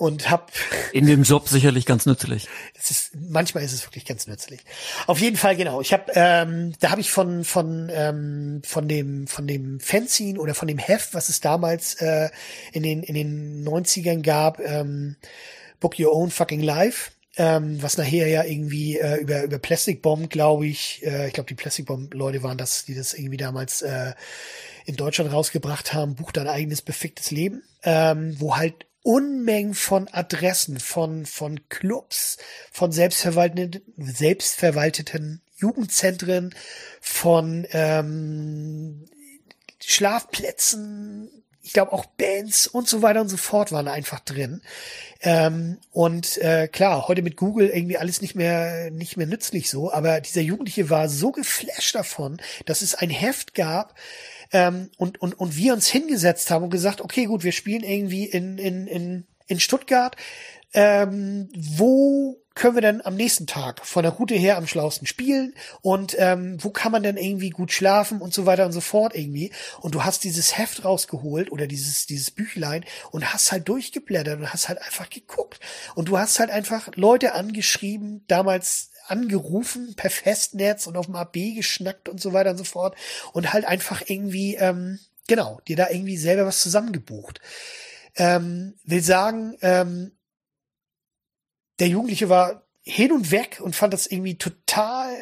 und hab in dem Job sicherlich ganz nützlich. Es ist manchmal ist es wirklich ganz nützlich. Auf jeden Fall genau. Ich habe ähm, da habe ich von von ähm, von dem von dem Fanzine oder von dem Heft, was es damals äh, in den in den 90ern gab, ähm, Book Your Own Fucking Life. Ähm, was nachher ja irgendwie äh, über über Plastic Bomb, glaube ich, äh, ich glaube die Plastic Bomb Leute waren das, die das irgendwie damals äh, in Deutschland rausgebracht haben, Buch dein eigenes beficktes Leben, ähm, wo halt Unmengen von Adressen, von, von Clubs, von selbstverwalteten, selbstverwalteten Jugendzentren, von ähm, Schlafplätzen, ich glaube auch Bands und so weiter und so fort waren einfach drin. Ähm, und äh, klar, heute mit Google irgendwie alles nicht mehr nicht mehr nützlich so, aber dieser Jugendliche war so geflasht davon, dass es ein Heft gab, ähm, und, und, und wir uns hingesetzt haben und gesagt, okay, gut, wir spielen irgendwie in, in, in, in Stuttgart. Ähm, wo können wir denn am nächsten Tag von der Route her am schlausten spielen und ähm, wo kann man denn irgendwie gut schlafen und so weiter und so fort irgendwie und du hast dieses Heft rausgeholt oder dieses dieses Büchlein und hast halt durchgeblättert und hast halt einfach geguckt und du hast halt einfach Leute angeschrieben damals angerufen per Festnetz und auf dem AB geschnackt und so weiter und so fort und halt einfach irgendwie, ähm, genau, dir da irgendwie selber was zusammengebucht. Ähm, will sagen, ähm, der Jugendliche war hin und weg und fand das irgendwie total,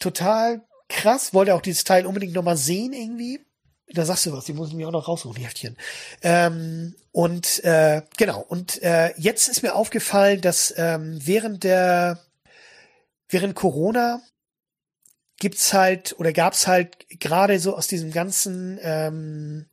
total krass, wollte auch dieses Teil unbedingt nochmal sehen irgendwie. Da sagst du was, die muss ich mir auch noch raussuchen, die Heftchen. Ähm, und äh, genau, und äh, jetzt ist mir aufgefallen, dass ähm, während der während Corona gibt's halt oder gab's halt gerade so aus diesem ganzen ähm,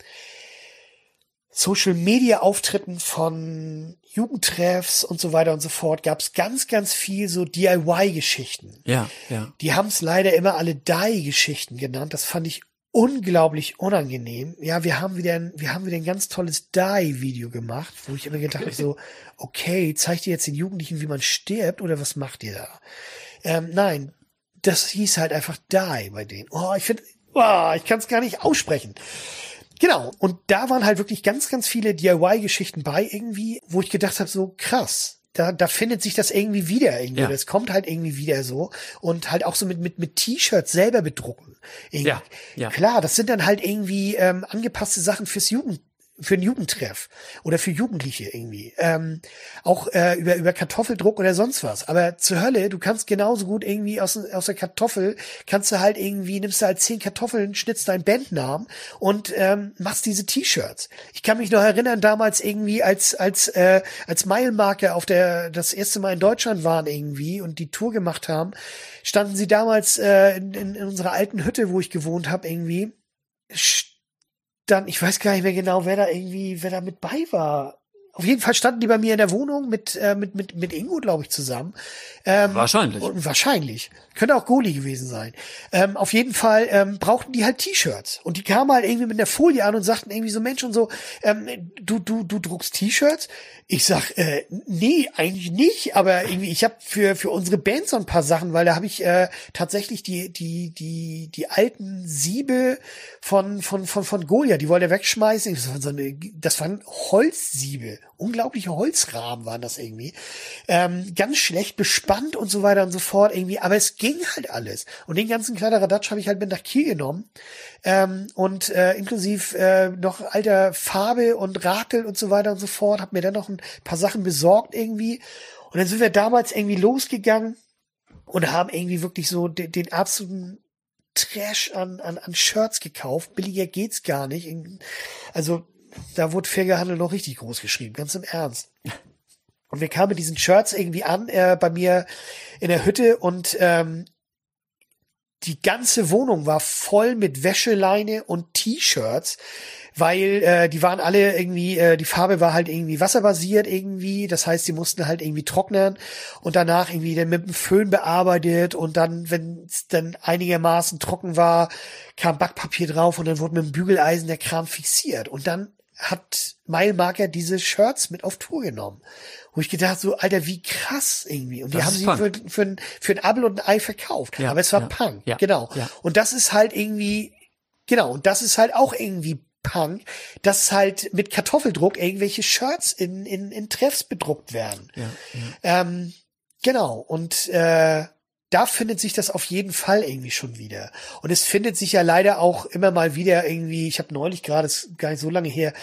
Social Media Auftritten von Jugendtreffs und so weiter und so fort gab's ganz, ganz viel so DIY-Geschichten. Ja, ja. Die haben's leider immer alle Die-Geschichten genannt. Das fand ich unglaublich unangenehm. Ja, wir haben wieder ein, wir haben wieder ein ganz tolles Die-Video gemacht, wo ich immer gedacht habe, so, okay, zeigt ihr jetzt den Jugendlichen, wie man stirbt oder was macht ihr da? Ähm, nein, das hieß halt einfach Die bei denen. Oh, ich finde, oh, ich kann es gar nicht aussprechen. Genau, und da waren halt wirklich ganz, ganz viele DIY-Geschichten bei irgendwie, wo ich gedacht habe, so krass, da, da findet sich das irgendwie wieder irgendwie. Ja. Das kommt halt irgendwie wieder so. Und halt auch so mit, mit, mit T-Shirts selber bedrucken. Irgendwie. Ja, ja. Klar, das sind dann halt irgendwie ähm, angepasste Sachen fürs Jugend, für einen Jugendtreff oder für Jugendliche irgendwie. Ähm, auch äh, über, über Kartoffeldruck oder sonst was. Aber zur Hölle, du kannst genauso gut irgendwie aus, aus der Kartoffel, kannst du halt irgendwie, nimmst du halt zehn Kartoffeln, schnitzt deinen Bandnamen und ähm, machst diese T-Shirts. Ich kann mich noch erinnern, damals irgendwie als, als, äh, als Meilenmarke auf der, das erste Mal in Deutschland waren irgendwie und die Tour gemacht haben, standen sie damals äh, in, in, in unserer alten Hütte, wo ich gewohnt habe, irgendwie dann, ich weiß gar nicht mehr genau, wer da irgendwie, wer da mit bei war. Auf jeden Fall standen die bei mir in der Wohnung mit, äh, mit, mit, mit Ingo, glaube ich, zusammen. Ähm, wahrscheinlich. Und wahrscheinlich. Könnte auch Goli gewesen sein. Ähm, auf jeden Fall ähm, brauchten die halt T-Shirts. Und die kamen halt irgendwie mit der Folie an und sagten irgendwie so, Mensch und so, ähm, du, du, du druckst T-Shirts? Ich sag, äh, nee, eigentlich nicht, aber irgendwie, ich habe für, für unsere Band so ein paar Sachen, weil da habe ich äh, tatsächlich die, die, die, die alten Siebe von, von, von, von Golia, die wollte er wegschmeißen. Das waren, so eine, das waren Holzsiebe. Unglaubliche Holzrahmen waren das irgendwie. Ähm, ganz schlecht bespannt und so weiter und so fort irgendwie, aber es ging halt alles. Und den ganzen Kladderadatsch habe ich halt mit nach Kiel genommen. Ähm, und äh, inklusive äh, noch alter Farbe und Rakel und so weiter und so fort. Hab mir dann noch ein paar Sachen besorgt irgendwie. Und dann sind wir damals irgendwie losgegangen und haben irgendwie wirklich so den, den absoluten Trash an, an, an Shirts gekauft. Billiger geht's gar nicht. Also da wurde fair gehandelt noch richtig groß geschrieben, ganz im Ernst. Und wir kamen mit diesen Shirts irgendwie an äh, bei mir in der Hütte und ähm, die ganze Wohnung war voll mit Wäscheleine und T-Shirts, weil äh, die waren alle irgendwie, äh, die Farbe war halt irgendwie wasserbasiert irgendwie, das heißt, die mussten halt irgendwie trocknen und danach irgendwie dann mit dem Föhn bearbeitet und dann, wenn es dann einigermaßen trocken war, kam Backpapier drauf und dann wurde mit dem Bügeleisen der Kram fixiert und dann hat Mile diese Shirts mit auf Tour genommen. Wo ich gedacht so, Alter, wie krass irgendwie. Und die das haben sie für, für, ein, für ein Abel und ein Ei verkauft. Ja, Aber es war ja, Punk, ja, genau. Ja. Und das ist halt irgendwie, genau, und das ist halt auch irgendwie Punk, dass halt mit Kartoffeldruck irgendwelche Shirts in, in, in Treffs bedruckt werden. Ja, ja. Ähm, genau. Und äh, da findet sich das auf jeden Fall irgendwie schon wieder. Und es findet sich ja leider auch immer mal wieder irgendwie, ich habe neulich gerade, ist gar nicht so lange her,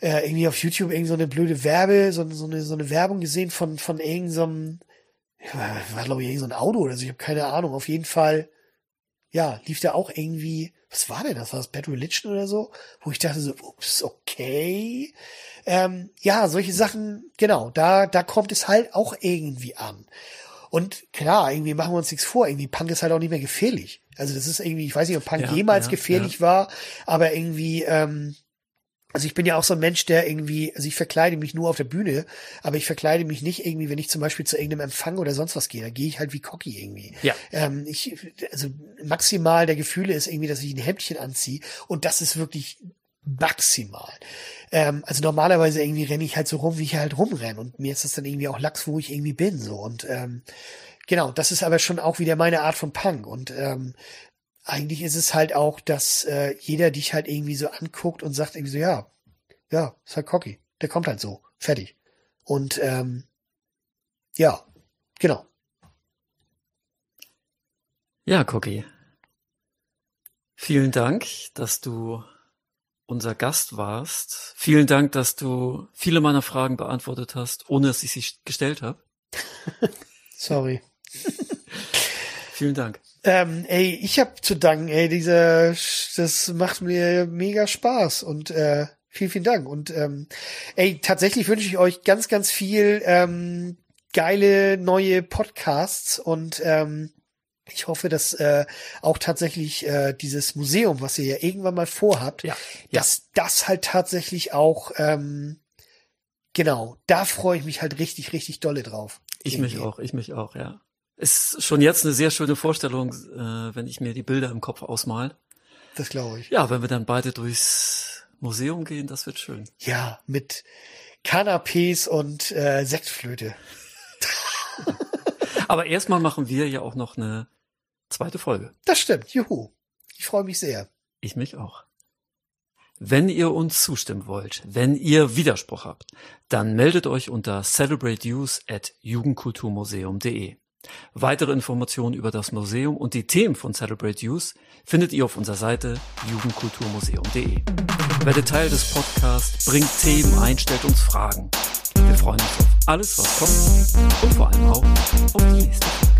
äh, irgendwie auf YouTube irgendwie so eine blöde Werbe, so, so, eine, so eine Werbung gesehen von, von irgendeinem, so war glaube ich irgendein so Auto oder so, ich habe keine Ahnung. Auf jeden Fall, ja, lief da auch irgendwie, was war denn das? War das Bad Religion oder so? Wo ich dachte so, ups, okay. Ähm, ja, solche Sachen, genau, da, da kommt es halt auch irgendwie an. Und klar, irgendwie machen wir uns nichts vor, irgendwie Punk ist halt auch nicht mehr gefährlich. Also das ist irgendwie, ich weiß nicht, ob Punk ja, jemals ja, gefährlich ja. war, aber irgendwie, ähm, also ich bin ja auch so ein Mensch, der irgendwie, also ich verkleide mich nur auf der Bühne, aber ich verkleide mich nicht irgendwie, wenn ich zum Beispiel zu irgendeinem Empfang oder sonst was gehe. Da gehe ich halt wie Cocky irgendwie. Ja. Ähm, ich, also maximal der Gefühle ist irgendwie, dass ich ein Hemdchen anziehe und das ist wirklich maximal. Ähm, also normalerweise irgendwie renne ich halt so rum, wie ich halt rumrenne und mir ist das dann irgendwie auch Lachs, wo ich irgendwie bin so und ähm, genau, das ist aber schon auch wieder meine Art von Punk und ähm, eigentlich ist es halt auch, dass äh, jeder dich halt irgendwie so anguckt und sagt irgendwie so, ja, ja, ist halt cocky, der kommt halt so, fertig. Und ähm, ja, genau. Ja, Cookie. Vielen Dank, dass du unser Gast warst. Vielen Dank, dass du viele meiner Fragen beantwortet hast, ohne dass ich sie gestellt habe. Sorry. Vielen Dank. Ähm, ey, ich hab zu danken, ey, dieser, das macht mir mega Spaß und äh, vielen, vielen Dank. Und ähm, ey, tatsächlich wünsche ich euch ganz, ganz viel ähm, geile neue Podcasts und ähm, ich hoffe, dass äh, auch tatsächlich äh, dieses Museum, was ihr ja irgendwann mal vorhabt, ja, dass ja. das halt tatsächlich auch ähm, genau, da freue ich mich halt richtig, richtig dolle drauf. Ich irgendwie. mich auch, ich mich auch, ja. Ist schon jetzt eine sehr schöne Vorstellung, äh, wenn ich mir die Bilder im Kopf ausmal. Das glaube ich. Ja, wenn wir dann beide durchs Museum gehen, das wird schön. Ja, mit Canapés und äh, Sektflöte. Aber erstmal machen wir ja auch noch eine zweite Folge. Das stimmt, juhu. Ich freue mich sehr. Ich mich auch. Wenn ihr uns zustimmen wollt, wenn ihr Widerspruch habt, dann meldet euch unter celebrateuse at jugendkulturmuseum.de. Weitere Informationen über das Museum und die Themen von Celebrate Youth findet ihr auf unserer Seite jugendkulturmuseum.de. Werde Teil des Podcasts, bringt Themen ein, stellt uns Fragen. Wir freuen uns auf alles, was kommt und vor allem auch auf die nächste Folge.